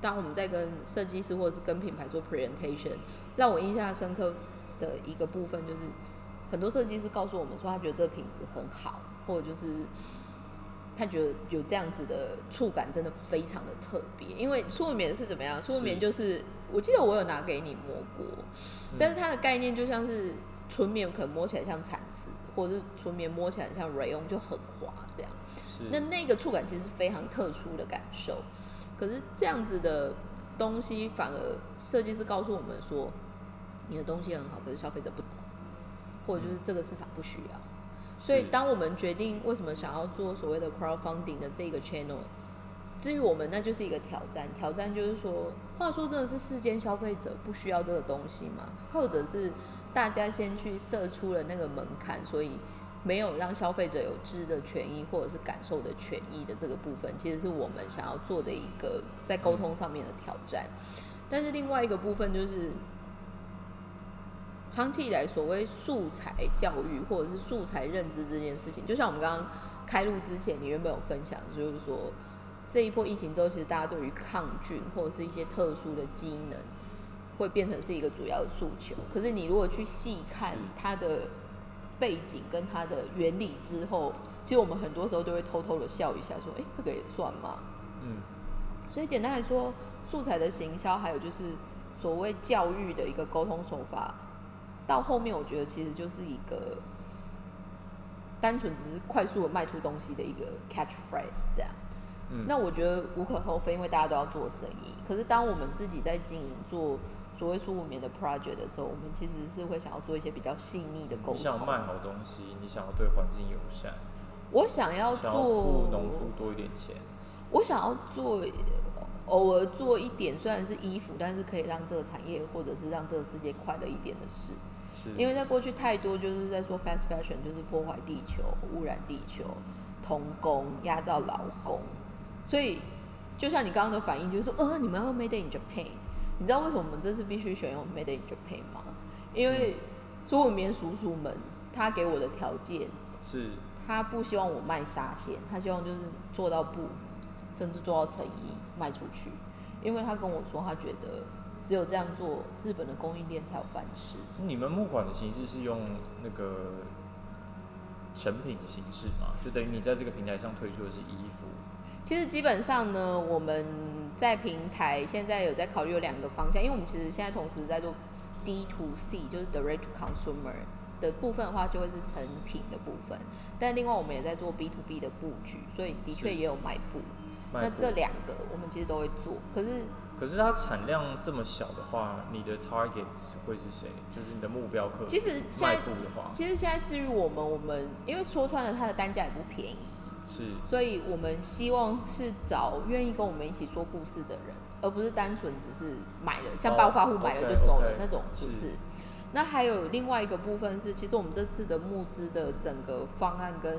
当我们在跟设计师或者是跟品牌做 presentation，让我印象深刻的一个部分就是，很多设计师告诉我们说，他觉得这个品质很好，或者就是他觉得有这样子的触感，真的非常的特别。因为苏文棉是怎么样？苏文棉就是，我记得我有拿给你摸过，但是它的概念就像是纯棉，可能摸起来像蚕丝，或者是纯棉摸起来像 rayon 就很滑这样。那那个触感其实是非常特殊的感受，可是这样子的东西，反而设计师告诉我们说，你的东西很好，可是消费者不懂，或者就是这个市场不需要。所以，当我们决定为什么想要做所谓的 crowdfunding 的这个 channel，至于我们，那就是一个挑战。挑战就是说，话说真的是世间消费者不需要这个东西吗？或者是大家先去设出了那个门槛，所以没有让消费者有知的权益或者是感受的权益的这个部分，其实是我们想要做的一个在沟通上面的挑战。但是另外一个部分就是，长期以来所谓素材教育或者是素材认知这件事情，就像我们刚刚开录之前，你原本有分享，就是说这一波疫情之后，其实大家对于抗菌或者是一些特殊的机能，会变成是一个主要的诉求。可是你如果去细看它的背景跟它的原理之后，其实我们很多时候都会偷偷的笑一下，说：“哎、这个也算吗？”嗯所以简单来说，素材的行销，还有就是所谓教育的一个沟通手法，到后面我觉得其实就是一个单纯只是快速的卖出东西的一个 catchphrase 这样。嗯那我觉得无可厚非，因为大家都要做生意。可是当我们自己在经营做所谓苏五棉的 project 的时候，我们其实是会想要做一些比较细腻的沟你想通。卖好东西，你想要对环境友善，我想要做付农夫多一点钱，我想要做，偶尔做一点，虽然是衣服，但是可以让这个产业或者是让这个世界快乐一点的事。是。因为在过去太多就是在说 fast fashion，就是破坏地球、污染地球、童工、压榨劳工，所以就像你刚刚的反应，就是说，呃，你们要 made in Japan，你知道为什么我们这次必须选用 made in Japan 吗？因为所有棉叔叔们，他给我的条件，是。他不希望我卖纱线，他希望就是做到布，甚至做到成衣卖出去，因为他跟我说，他觉得只有这样做，日本的供应链才有饭吃。你们木管的形式是用那个成品的形式嘛？就等于你在这个平台上推出的是衣服，其实基本上呢，我们在平台现在有在考虑有两个方向，因为我们其实现在同时在做 D to C，就是 Direct to Consumer 的部分的话，就会是成品的部分。但另外我们也在做 B to B 的布局，所以的确也有。卖布那这两个我们其实都会做，可是可是它产量这么小的话，你的 target 会是谁？就是你的目标客户。其实现在其实现在至于我们，我们因为说穿了它的单价也不便宜，是所以我们希望是找愿意跟我们一起说故事的人，而不是单纯只是买了像哦暴发户买了就走了那种，不是是。那还有另外一个部分是，其实我们这次的募资的整个方案跟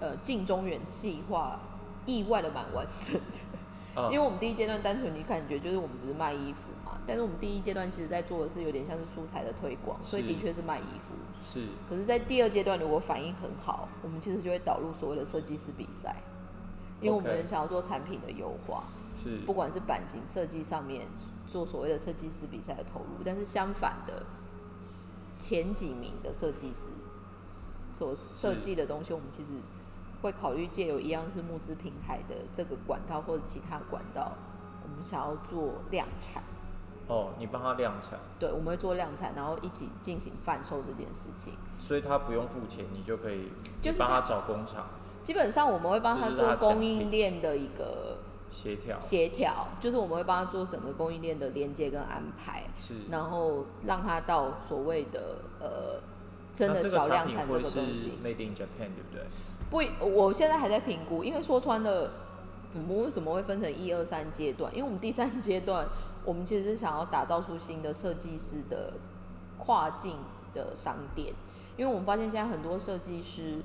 呃近中远计划意外的蛮完整的，啊因为我们第一阶段单纯你感觉就是我们只是卖衣服嘛，但是我们第一阶段其实在做的是有点像是素材的推广，所以的确是卖衣服。是。可是，在第二阶段如果反应很好，我们其实就会导入所谓的设计师比赛，因为我们想要做产品的优化。是。不管是版型设计上面做所谓的设计师比赛的投入，但是相反的，前几名的设计师所设计的东西，我们其实会考虑借由一样是募资平台的这个管道或者其他管道，我们想要做量产。哦，你帮他量产，对，我们会做量产，然后一起进行贩售这件事情。所以他不用付钱，你就可以就是帮他找工厂基本上我们会帮他做供应品链的一个协调，协调，就是我们会帮他做整个供应链的连接跟安排。是然后让他到所谓的呃真的小量产这个东西。Made in Japan 对不对？不，我现在还在评估，因为说穿了，我们为什么会分成一二三阶段？因为我们第三阶段，我们其实是想要打造出新的设计师的跨境的商店，因为我们发现现在很多设计师，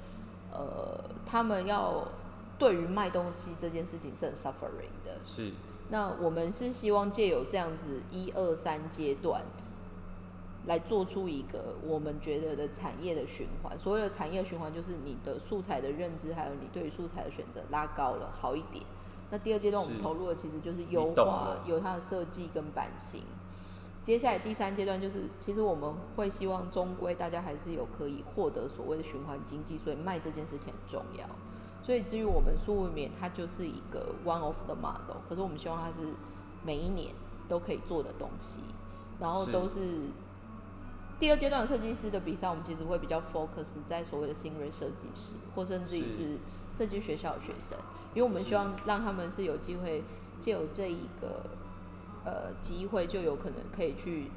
呃，他们要对于卖东西这件事情是很 suffering 的，是。那我们是希望借由这样子一二三阶段，来做出一个我们觉得的产业的循环。所谓的产业循环，就是你的素材的认知，还有你对于素材的选择拉高了，好一点。那第二阶段我们投入的其实就是优化，有它的设计跟版型。接下来第三阶段就是，其实我们会希望终归大家还是有可以获得所谓的循环经济，所以卖这件事情很重要。所以至于我们素未免，它就是一个 one of the model，可是我们希望它是每一年都可以做的东西，然后是都是第二阶段的设计师的比赛，我们其实会比较 focus 在所谓的新锐设计师，或甚至于是是设计学校的学生，因为我们希望让他们是有机会借由这一个呃机会，就有可能可以去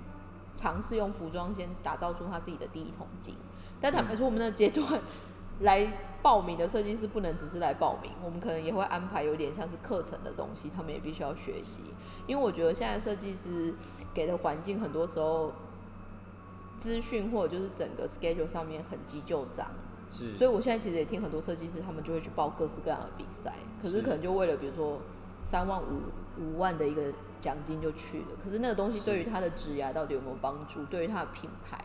尝试用服装先打造出他自己的第一桶金。但坦白说，我们那个阶段来报名的设计师不能只是来报名，我们可能也会安排有点像是课程的东西，他们也必须要学习。因为我觉得现在设计师给的环境很多时候资讯或者就是整个 schedule 上面很急就章，是，所以我现在其实也听很多设计师，他们就会去报各式各样的比赛，可是是可能就为了比如说三万五五万的一个奖金就去了，可是那个东西对于他的职涯到底有没有帮助，对于他的品牌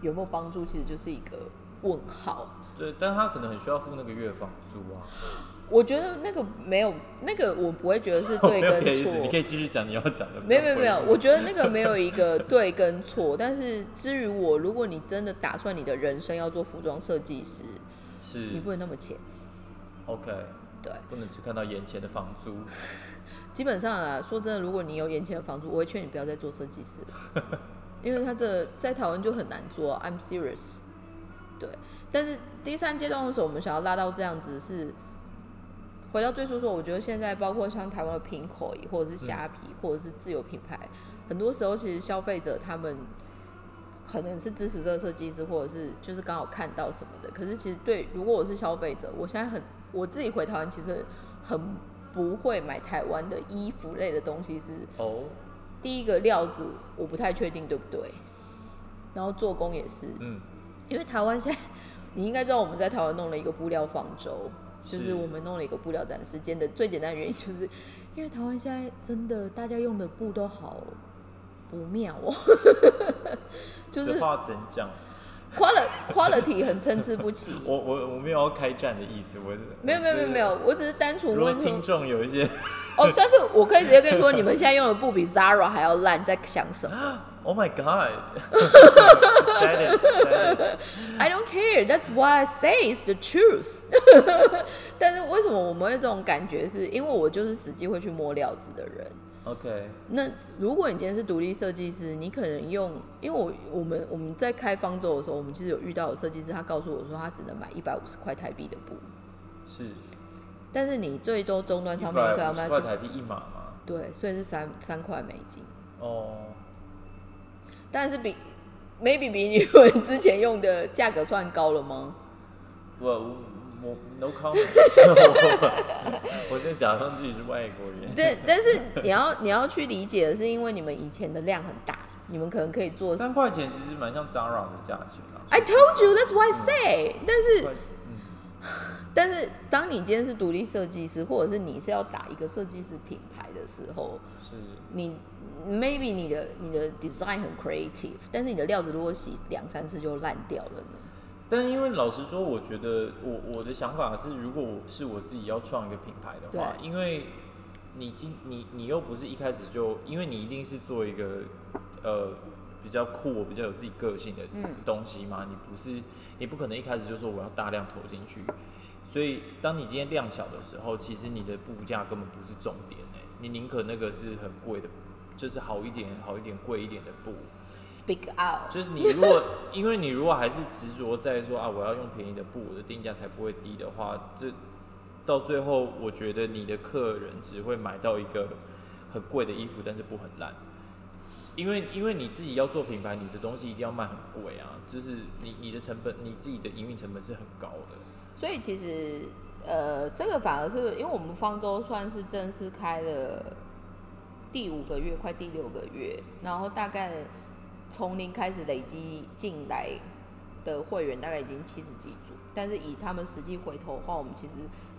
有没有帮助，其实就是一个问号。对，但他可能很需要付那个月房租啊。我觉得那个没有，那个我不会觉得是 对跟别的意思，你可。以继续讲你要讲的。没有没有没有，我觉得那个没有一个对跟错，但是至于我，如果你真的打算你的人生要做服装设计师，是你不能那么浅。OK，对，不能只看到眼前的房租。基本上啊，说真的，如果你有眼前的房租，我会劝你不要再做设计师了，因为他这在台湾就很难做、啊。I'm serious。对，但是第三阶段为什么我们想要拉到这样子是？回到最初说，我觉得现在包括像台湾的平口，或者是虾皮，或者是自有品牌，很多时候其实消费者他们可能是支持这个设计师，或者是就是刚好看到什么的。可是其实对，如果我是消费者，我现在很我自己回台湾，其实很不会买台湾的衣服类的东西是。哦，第一个料子我不太确定对不对，然后做工也是，嗯，因为台湾现在 你应该知道我们在台湾弄了一个布料方舟，就是是我们弄了一个布料展示间的最简单的原因，就是因为台湾现在真的大家用的布都好不妙哦，就是实话怎讲？quality quality 很参差不齐。我我我没有要开战的意思，我没有没有没有没。有，我只是单纯问说听众有一些哦，但是我可以直接跟你说，你们现在用的布比 Zara 还要烂，在想什么？，Oh my it said it，I don't care. That's why I say it's the truth. 但是为什么我们会这种感觉是？因为我就是实际会去摸料子的人。OK，那如果你今天是独立设计师，你可能用，因为我我们我们在开方舟的时候，我们其实有遇到有设计师，他告诉我说他只能买一百五十块台币的布，是但是你最终终端一商品可百五能卖出台币一码嘛？对，所以是三三块美金，哦，但是比 maybe 比你们之前用的价格算高了吗？我我我 no comment，我我现在假装自己是外国人。但但是你要你要去理解的是，因为你们以前的量很大，你们可能可以做三块钱，其实蛮像 Zara 的价钱啊。I told you that's why I say，、但是快 但是当你今天是独立设计师，或者是你是要打一个设计师品牌的时候，是你 maybe 你的你的 design 很 creative，但是你的料子如果洗两三次就烂掉了呢？但因为老实说，我觉得我我的想法是，如果我是我自己要创一个品牌的话，因为你今你你又不是一开始就，因为你一定是做一个呃比较酷、比较有自己个性的嗯东西嘛，你不是你不可能一开始就说我要大量投进去，所以当你今天量小的时候，其实你的布价根本不是重点哎、你宁可那个是很贵的，就是好一点、好一点、贵一点的布。Speak out，就是你如果，因为你如果还是执着在说啊，我要用便宜的布，我的定价才不会低的话，这到最后，我觉得你的客人只会买到一个很贵的衣服，但是布很烂。因为因为你自己要做品牌，你的东西一定要卖很贵啊，就是你你的成本，你自己的营运成本是很高的。所以其实呃，这个反而是因为我们方舟算是正式开了第五个月，快第六个月，然后大概从零开始累积进来的会员大概已经七十几组，但是以他们实际回头的话，我们其实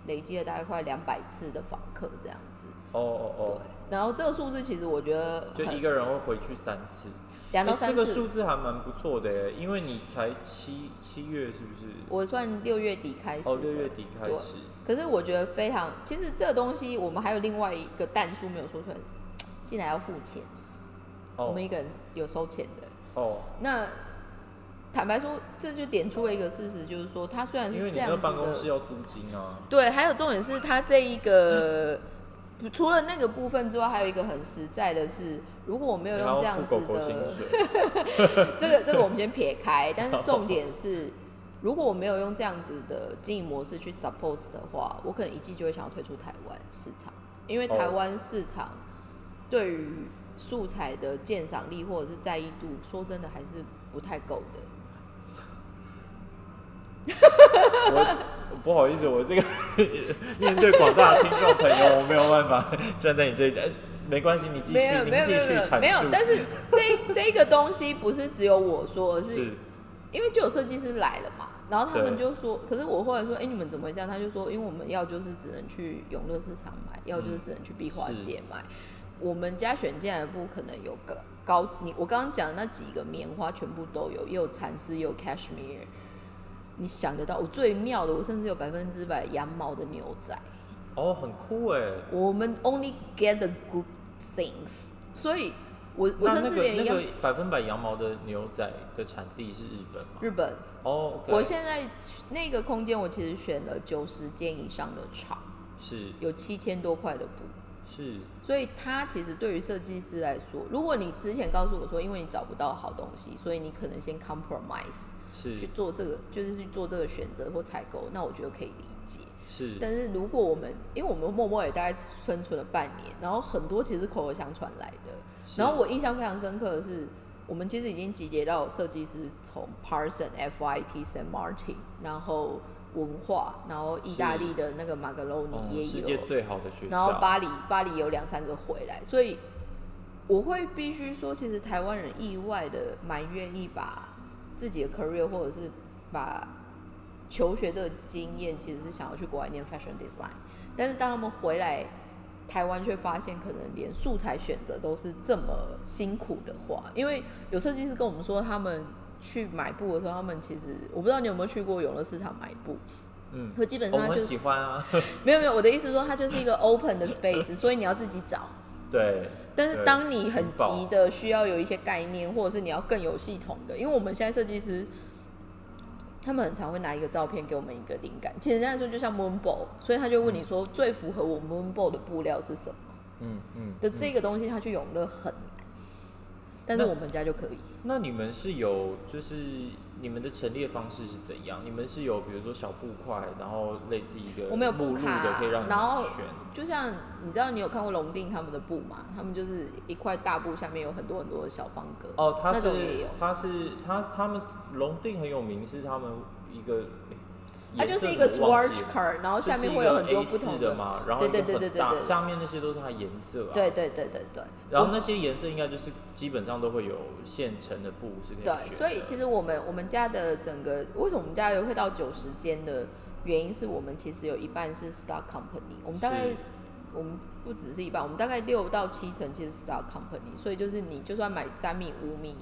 累积了大概快两百次的访客这样子。哦哦对哦，，然后这个数字其实我觉得就一个人会回去三次，欸两到三次，这个数字还蛮不错的耶，因为你才七七月是不是？我算六月底开始哦，六月底开对始。可是我觉得非常，其实这个东西我们还有另外一个弹数没有说出来，进来要付钱，我哦们一个人有收钱的。哦，那坦白说，这就点出了一个事实，就是说，他虽然是这样子那个办公室的，要租金啊。对，还有重点是他这一个。除了那个部分之外，还有一个很实在的是，如果我没有用这样子的，这个这个我们先撇开，但是重点是，如果我没有用这样子的经营模式去 support 的话，我可能一季就会想要退出台湾市场，因为台湾市场对于素材的鉴赏力或者是在意度，说真的还是不太够的。我不好意思，我这个面对广大的听众朋友，我没有办法站在你这里，呃没关系，你继续，没有没有您继没有没有续。没有，但是这 这个东西不是只有我说，而是是因为就有设计师来了嘛，然后他们就说，可是我后来说，哎、你们怎么会这样？他就说，因为我们要就是只能去永乐市场买，要就是只能去壁画街买。我们家选进来的布可能有个高，你我刚刚讲的那几个棉花全部都有，也有蚕丝，也有 cashmere。你想得到，我最妙的，我甚至有百分之百羊毛的牛仔。哦，很酷哎。我们 only get the good things，所以我我甚至连羊那个百分百羊毛的牛仔的产地是日本吗？日本哦我现在那个空间，我其实选了九十间以上的厂，是有七千多块的布，是所以它其实对于设计师来说，如果你之前告诉我说，因为你找不到好东西，所以你可能先 compromise 去做这个，就是去做这个选择或采购，那我觉得可以理解。是，但是如果我们，因为我们默默也大概生存了半年，然后很多其实口口耳相传来的，然后我印象非常深刻的是，我们其实已经集结到设计师从 Parson、FIT、Saint Martin，然后文化，然后意大利的那个马格罗尼也嗯，世有，界最好的学校，然后巴黎巴黎有两三个回来，所以我会必须说，其实台湾人意外的蛮愿意把自己的 career 或者是把求学这个经验，其实是想要去国外念 fashion design，但是当他们回来台湾，却发现可能连素材选择都是这么辛苦的话，因为有设计师跟我们说，他们去买布的时候，他们其实我不知道你有没有去过永乐市场买布，嗯，可基本我很上就是喜欢啊，没有没有，我的意思是说，它就是一个 open 的 space，所以你要自己找。对，但是当你很急的需要有一些概念，或者是你要更有系统的，因为我们现在设计师，他们很常会拿一个照片给我们一个灵感。其实人家说就像 moon ball，所以他就问你说最符合我 moon ball 的布料是什么？嗯嗯的这个东西，他去永乐很难，但是我们家就可以。那你们是有，就是你们的陈列方式是怎样？你们是有，比如说小布块，然后类似一个我们有布卡的，可以让你然后选。就像你知道，你有看过龙定他们的布吗？他们就是一块大布下面有很多很多的小方格。哦，他是他是他他们龙定很有名，是他们一个、诶它就是一个 swatch 了 card，然后下面会有很多不同的嘛，然后对对对对对对下面那些都是它颜色啊。对对对对对。然后那些颜色应该就是基本上都会有现成的布是可以对，所以其实我们我们家的整个为什么我们家会到九十间的原因是我们其实有一半是 stock company，我们大概我们不只是一半，我们大概六到七成其实 stock company，所以就是你就算买三米五米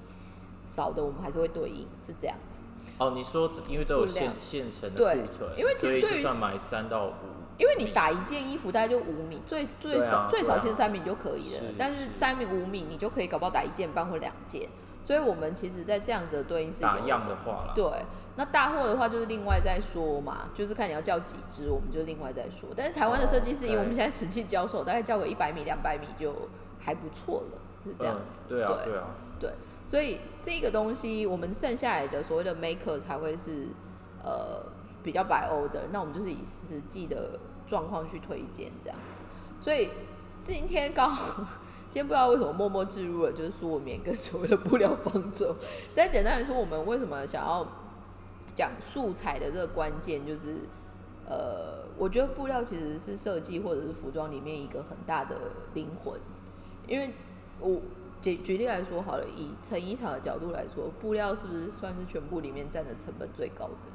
少的，我们还是会对应，是这样子。哦，你说因为都有现现成的对库存，因为其实对于就算买三到五，因为你打一件衣服大概就五米，最最少、最少其实三米就可以了，是但是三米五米你就可以搞不好打一件半或两件，所以我们其实在这样子的对应是打有样的话啦，对，那大货的话就是另外再说嘛，就是看你要叫几只，我们就另外再说。但是台湾的设计师，哦因为我们现在实际交手，大概叫个一百米、两百米就还不错了，是这样嗯子。对啊对啊，对所以这个东西我们剩下来的所谓的 maker 才会是呃比较白欧的，那我们就是以实际的状况去推荐这样子。所以今天刚好，今天不知道为什么默默置入了就是素棉跟所谓的布料方舟，但简单来说，我们为什么想要讲素材的这个关键，就是呃，我觉得布料其实是设计或者是服装里面一个很大的灵魂，因为我举举例来说好了，以成衣厂的角度来说，布料是不是算是全部里面占的成本最高的？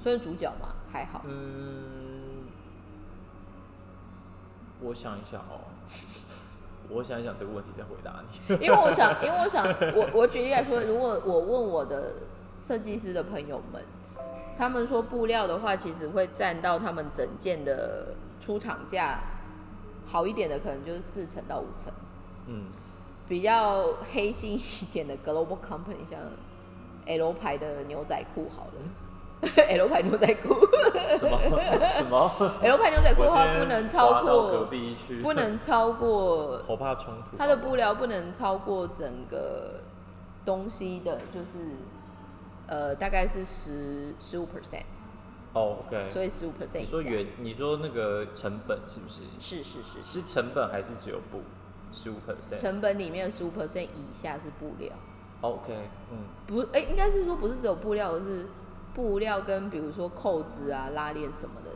算是主角嘛还好，嗯，我想一想哦，我想一想这个问题再回答你。因为我想，因为我想，我我举例来说，如果我问我的设计师的朋友们，他们说布料的话，其实会占到他们整件的出厂价好一点的，可能就是四成到五成。嗯，比较黑心一点的 global company，像 L 牌的牛仔裤好了，L 牌牛仔裤什么什么？，L 牌牛仔裤的话不能超过，不能超过 我怕冲突。它的布料不能超过整个东西的，就是呃大概是十十五 percent，哦，OK。所以十五 percent。你说原，你说那个成本是不是？是是是，是成本还是只有布？十五 percent。成本里面十五 percent 以下是布料，OK，嗯，不，哎、应该是说不是只有布料，而是布料跟比如说扣子啊、拉链什么的，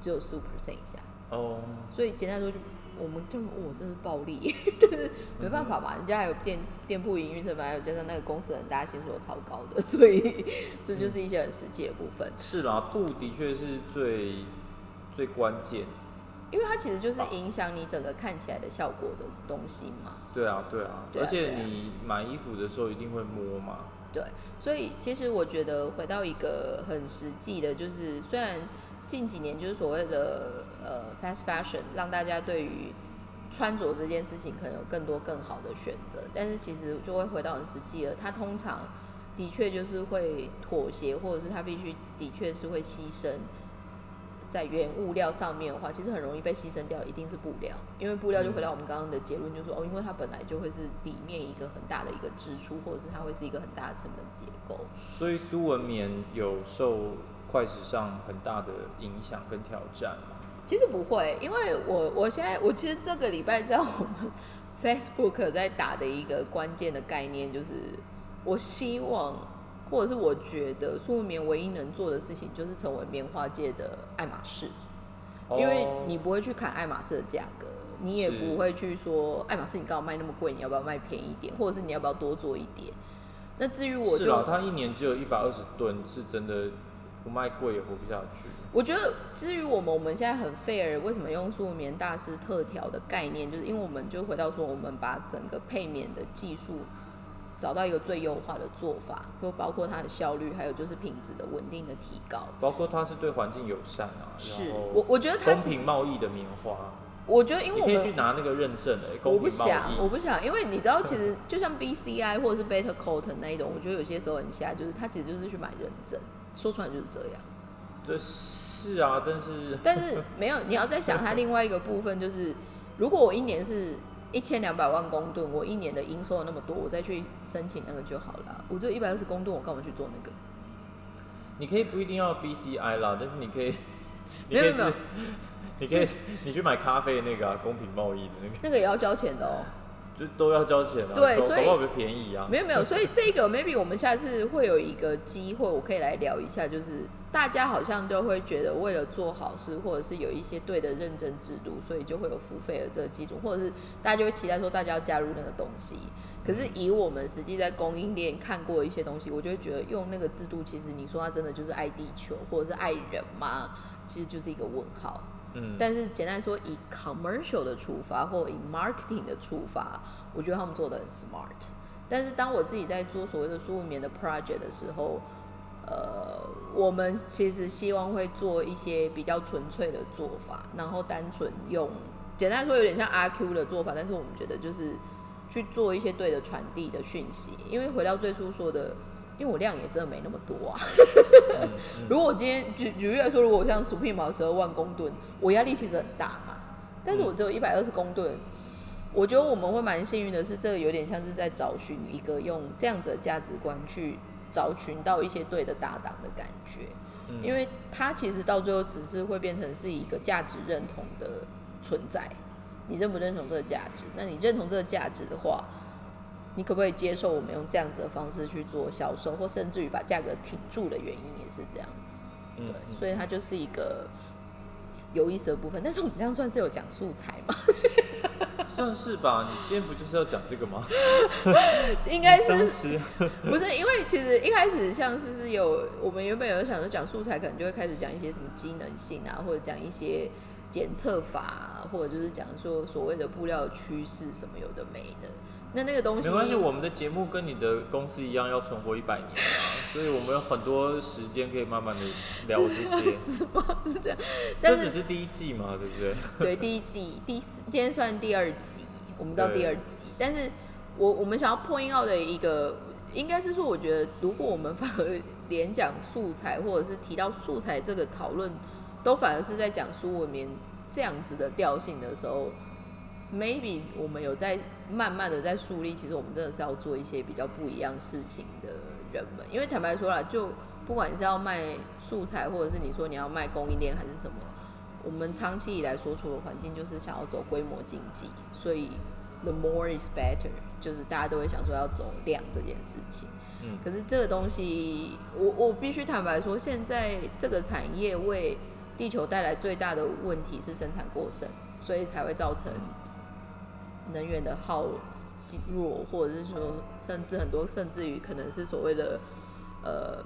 只有十五 percent 以下。哦，所以简单来说就，我们就我真是暴利，但 是没办法嘛，人家还有店店铺营运成本，还有加上那个公司人，大家薪水都超高的，所以 这就是一些很实际的部分。是啦，布的确是最最关键。因为它其实就是影响你整个看起来的效果的东西嘛。对啊，对啊，对啊而且你买衣服的时候一定会摸嘛。对，所以其实我觉得回到一个很实际的，就是虽然近几年就是所谓的呃 fast fashion，让大家对于穿着这件事情可能有更多更好的选择，但是其实就会回到很实际了，它通常的确就是会妥协，或者是它必须的确是会牺牲。在原物料上面的话，其实很容易被牺牲掉，一定是布料，因为布料就回到我们刚刚的结论，就是说哦，因为它本来就会是里面一个很大的一个支出，或者是它会是一个很大的成本结构。所以苏文棉有受快时尚很大的影响跟挑战吗。其实不会，因为我我现在我其实这个礼拜在我们 Facebook 在打的一个关键的概念，就是我希望或者是我觉得苏文棉唯一能做的事情，就是成为棉花界的爱马仕。因为哦你不会去砍爱马仕的价格，你也不会去说爱马仕你刚好卖那么贵，你要不要卖便宜一点，或者是你要不要多做一点。那至于我就是啊，它一年只有一百二十吨，是真的不卖贵也活不下去。我觉得，至于我们我们现在很 fair，为什么用素棉大师特调的概念，就是因为我们就回到说，我们把整个配棉的技术找到一个最优化的做法，就包括它的效率，还有就是品质的稳定的提高。包括它是对环境友善啊，是我我觉得它公其平贸易的棉花，我觉得因为我们可以去拿那个认证诶、我不想，我。不想，因为你知道，其实 就像 BCI 或者是 Beta Cotton 那一种，我觉得有些时候很瞎，就是它其实就是去买认证，说出来就是这样。这是啊，但是但是没有，你要再想它另外一个部分，就是如果我一年是一千两百万公吨，我一年的营收有那么多，我再去申请那个就好了。我这一百二十公吨，我干嘛去做那个？你可以不一定要 BCI 啦，但是你可以，你可以是没有没有，你可以 你去买咖啡那个啊，公平贸易的那个，那个也要交钱的哦。就都要交钱啊，对所以比便宜啊。没有没有，所以这个 maybe 我们下次会有一个机会，我可以来聊一下，就是大家好像就会觉得为了做好事，或者是有一些对的认证制度，所以就会有付费的这个基础，或者是大家就会期待说大家要加入那个东西。可是以我们实际在供应链看过一些东西，我就会觉得用那个制度，其实你说它真的就是爱地球或者是爱人吗？其实就是一个问号。嗯，但是简单说，以 commercial 的出发或以 marketing 的出发，我觉得他们做的很 smart。但是当我自己在做所谓的苏文棉的 project 的时候，呃，我们其实希望会做一些比较纯粹的做法，然后单纯用，简单说有点像 RQ 的做法，但是我们觉得就是去做一些对的传递的讯息。因为回到最初说的，因为我量也真的没那么多啊。嗯如果我今天举举例来说，如果我像 Supreme 十二万公吨，我压力其实很大嘛，但是我只有一百二十公吨，我觉得我们会蛮幸运的是，这个有点像是在找寻一个用这样子的价值观去找寻到一些对的搭档的感觉，嗯。因为它其实到最后只是会变成是一个价值认同的存在，你认不认同这个价值？那你认同这个价值的话，你可不可以接受我们用这样子的方式去做销售，或甚至于把价格挺住的原因也是这样子。嗯对，嗯所以它就是一个有意思的部分。但是我们这样算是有讲素材吗？算是吧。你今天不就是要讲这个吗？应该当是 不是？因为其实一开始像是是有我们原本有想说讲素材，可能就会开始讲一些什么机能性啊，或者讲一些检测法、啊，或者就是讲说所谓的布料趋势什么有的没的。那那个东西没关系，我们的节目跟你的公司一样要存活一百年啊，所以我们有很多时间可以慢慢的聊这些。是吗？是这样，这只是第一季嘛，对不对？对，第一季第四，今天算第二集，我们到第二集。但是我我们想要 point out 的一个，应该是说，我觉得如果我们反而连讲素材，或者是提到素材这个讨论，都反而是在讲书文明这样子的调性的时候，maybe 我们有在慢慢的在树立，其实我们真的是要做一些比较不一样事情的人们。因为坦白说了，就不管是要卖素材，或者是你说你要卖供应链还是什么。我们长期以来所处的环境就是想要走规模经济，所以 the more is better，就是大家都会想说要走量这件事情。嗯可是这个东西，我我必须坦白说，现在这个产业为地球带来最大的问题是生产过剩，所以才会造成能源的耗弱，或者是说，甚至很多甚至于可能是所谓的呃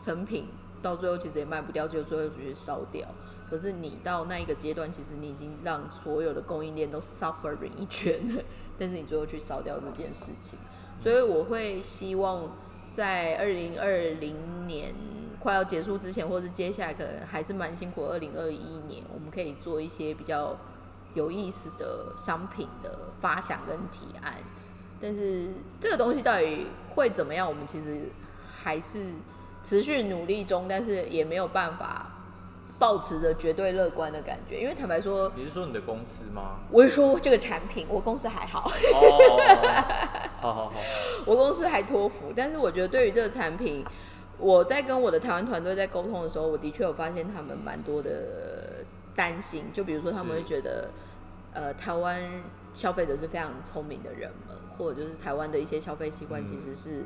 成品，到最后其实也卖不掉，就最后就是烧掉。可是你到那一个阶段，其实你已经让所有的供应链都 suffering 一圈了，但是你最后去烧掉这件事情，所以我会希望在二零二零年快要结束之前，或者是接下来可能还是蛮辛苦，二零二一年我们可以做一些比较有意思的商品的发想跟提案，但是这个东西到底会怎么样，我们其实还是持续努力中，但是也没有办法保持着绝对乐观的感觉，因为坦白说，你是说你的公司吗？我是说这个产品，我公司还好，哦，好好好，我公司还托福，但是我觉得对于这个产品，我在跟我的台湾团队在沟通的时候，我的确有发现他们蛮多的担心，就比如说他们会觉得，呃，台湾消费者是非常聪明的人们，或者就是台湾的一些消费习惯嗯。其实是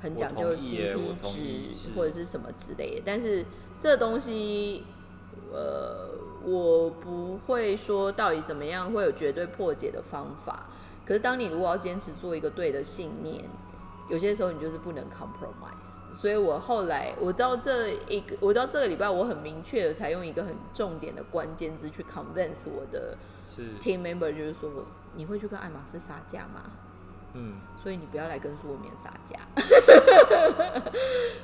很讲究 CP 值或者是什么之类的，但是这东西，呃，我不会说到底怎么样会有绝对破解的方法。可是当你如果要坚持做一个对的信念，有些时候你就是不能 compromise。所以我后来我到这一个，我到这个礼拜，我很明确的采用一个很重点的关键字去 convince 我的，team member，就是说我你会去跟爱马仕杀价吗？嗯所以你不要来跟苏文棉杀价。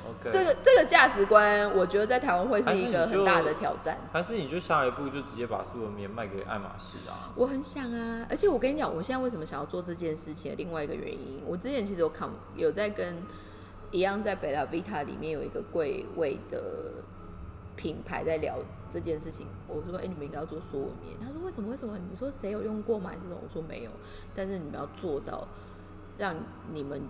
，OK。这个这个价值观，我觉得在台湾会是一个很大的挑战。还是你就下一步就直接把苏文棉卖给爱马仕啊？我很想啊，而且我跟你讲，我现在为什么想要做这件事情另外一个原因，我之前其实有 com 有在跟一样在贝拉 Vita 里面有一个贵位的品牌在聊这件事情。我说，哎、你们应该要做缩纹棉。他说，为什么？为什么？你说谁有用过吗？这种我说没有，但是你们要做到让你们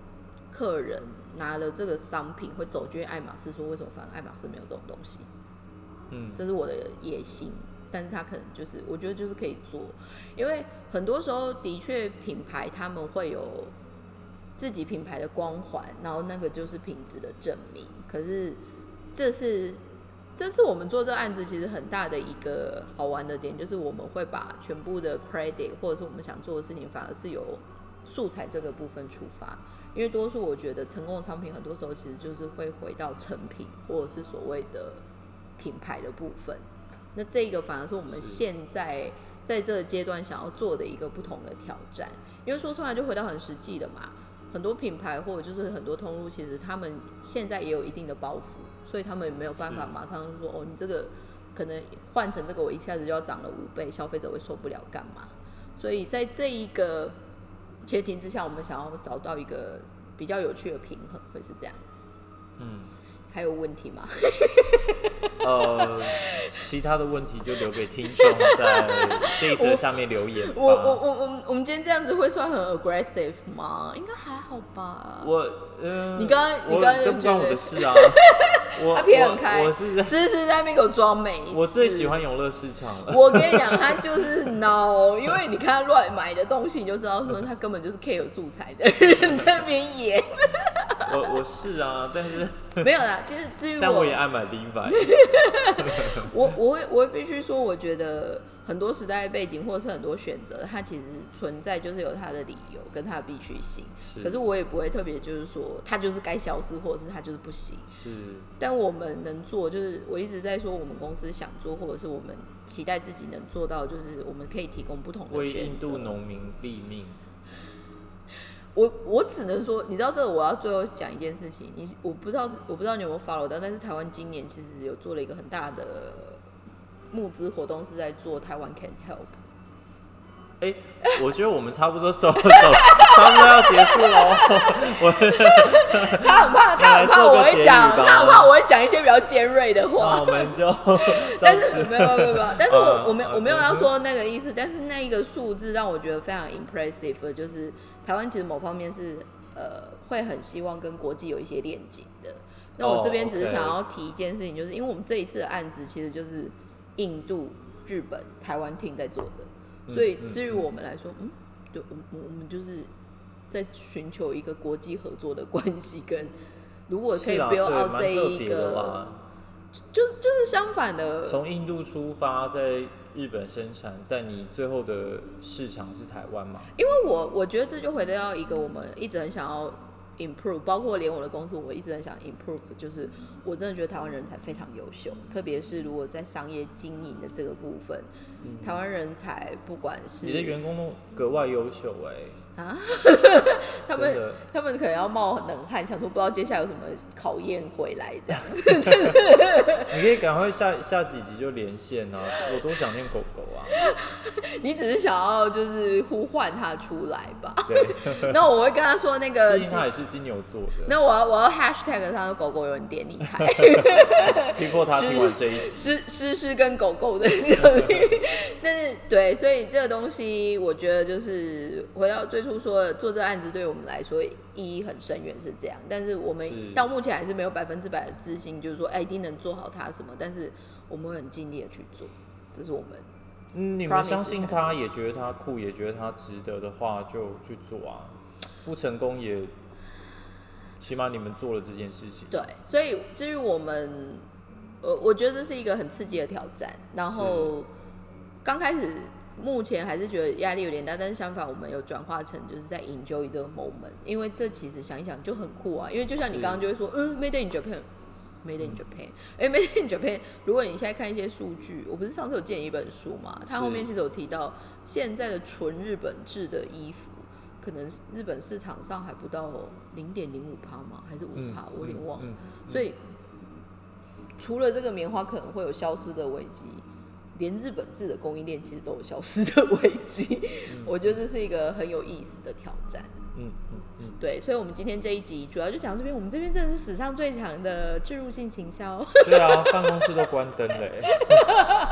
客人拿了这个商品会走进爱马仕，说为什么反而爱马仕没有这种东西？嗯，这是我的野心。但是他可能就是我觉得就是可以做，因为很多时候的确品牌他们会有自己品牌的光环，然后那个就是品质的证明。可是这是这次我们做这个案子，其实很大的一个好玩的点，就是我们会把全部的 credit 或者是我们想做的事情，反而是由素材这个部分出发。因为多数我觉得成功的商品，很多时候其实就是会回到成品，或者是所谓的品牌的部分。那这个反而是我们现在在这个阶段想要做的一个不同的挑战。因为说出来就回到很实际的嘛，很多品牌或者就是很多通路，其实他们现在也有一定的包袱，所以他们也没有办法马上说哦，你这个可能换成这个，我一下子就要涨了五倍，消费者会受不了，干嘛？所以在这一个前提之下，我们想要找到一个比较有趣的平衡，会是这样子。嗯，还有问题吗？呃，其他的问题就留给听众在这一则下面留言吧。我我我我们我们今天这样子会算很 aggressive 吗？应该还好吧。我呃，你刚刚你刚刚跟不关我的事啊。我他撇很开，我我是在只是在那边给我装没事。我最喜欢永乐市场了。我跟你讲，他就是孬，因为你看他乱买的东西，你就知道说他根本就是 care 素材的人在那边演。我我是啊，但是没有啦，其实至于但我我也爱买 Levi。我我会我会必须说，我觉得很多时代背景或者是很多选择，它其实存在就是有它的理由跟它的必须性。是可是我也不会特别就是说它就是该消失，或者是它就是不行。是但我们能做，就是我一直在说，我们公司想做，或者是我们期待自己能做到，就是我们可以提供不同的为选择印度。农民立命。我我只能说，你知道这个，我要最后讲一件事情，你我不知道我不知道你有没有 follow 到，但是台湾今年其实有做了一个很大的募资活动，是在做台湾 Can Help。哎、我觉得我们差不多收走，差不多要结束喽。我 他很怕，他很怕我会讲，他很怕我会讲一些比较尖锐的话我。们就但是没有没有没有，但是我嗯我没我没有要说那个意思，但是那一个数字让我觉得非常 impressive，的就是台湾其实某方面是呃会很希望跟国际有一些链接的。那我这边只是想要提一件事情，就是因为我们这一次的案子其实就是印度、日本、台湾厅在做的，所以嗯至于我们来说，嗯，就，我我我们就是在寻求一个国际合作的关系，跟如果可以 build out 这一个啦，就就是相反的，从印度出发，在日本生产，但你最后的市场是台湾嘛？因为我我觉得这就回到一个我们一直很想要 improve，包括连我的公司，我一直很想 improve，就是我真的觉得台湾人才非常优秀，特别是如果在商业经营的这个部分，台湾人才不管是你的员工都格外优秀哎、啊，他们他们可能要冒冷汗，想说不知道接下来有什么考验回来这样子。你可以赶快下下几集就连线啊！我多想念狗狗啊！你只是想要就是呼唤它出来吧？对，那我会跟他说那个毕竟他也是金牛座的，那我要我要 hashtag 他的狗狗有人点厉害。逼迫他听完这一集。诗诗诗跟狗狗的相遇，但是对，所以这个东西我觉得就是回到最初说的，做这案子对我们来说意义很深远是这样，但是我们到目前还是没有百分之百的自信，就是说哎一定能做好它什么，但是我们会很尽力的去做，这是我们嗯，你们相信他，也觉得他酷，也觉得他值得的话，就去做啊。不成功也，起码你们做了这件事情。对，所以至于我们，呃，我觉得这是一个很刺激的挑战。然后刚开始目前还是觉得压力有点大，但是相反，我们有转化成就是在 enjoy 这个 moment，因为这其实想一想就很酷啊。因为就像你刚刚就会说，嗯，Made in Japan。Made in Japan，哎、m a d e in Japan。如果你现在看一些数据，我不是上次有借你一本书嘛？它后面其实有提到，现在的纯日本制的衣服，可能日本市场上还不到零点零五趴吗？还是五嗯趴？我有点忘了。嗯所以除了这个棉花可能会有消失的危机，连日本制的供应链其实都有消失的危机。我觉得这是一个很有意思的挑战。嗯嗯嗯，对，所以我们今天这一集主要就讲到这边。我们这边真的是史上最强的植入性行销。对啊，办公室都关灯嘞，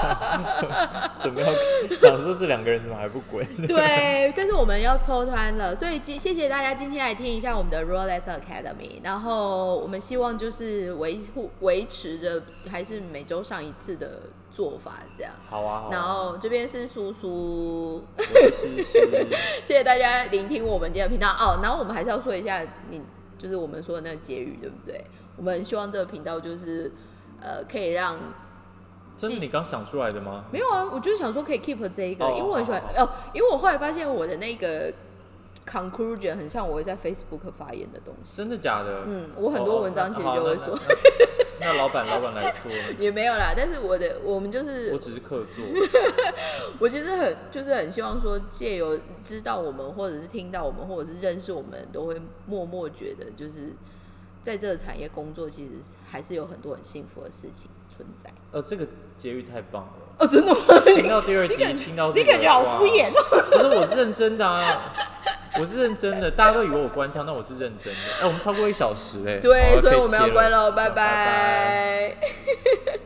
准备要想说这两个人怎么还不滚？对，但是我们要抽团了，所以今谢谢大家今天来听一下我们的 Rolex Academy。然后我们希望就是维护维持着还是每周上一次的做法这样。好啊，好啊然后这边是叔叔，我是诗诗，谢谢大家聆听我们今天的频道哦。然后我们还是要说一下，你就是我们说的那个结语，对不对？我们希望这个频道就是呃，可以让这是你刚想出来的吗？没有啊，我就是想说可以 keep 这一个，哦因为我很喜欢好哦，因为我后来发现我的那个 conclusion 很像我会在 Facebook 发言的东西。真的假的？嗯，我很多哦文章其实就会说，那老板，老板来说，也没有啦。但是我的我们就是我只是客座。我其实很就是很希望说，借由知道我们，或者是听到我们，或者是认识我们，都会默默觉得，就是在这个产业工作，其实是还是有很多很幸福的事情存在。呃，这个结语太棒了。哦，真的吗？听到第二集，听到、这个你感觉好敷衍可是我是认真的啊，我是认真的，大家都以为我关枪，但我是认真的。哎、我们超过一小时哎、好对，了所以我们要关了，拜拜拜。拜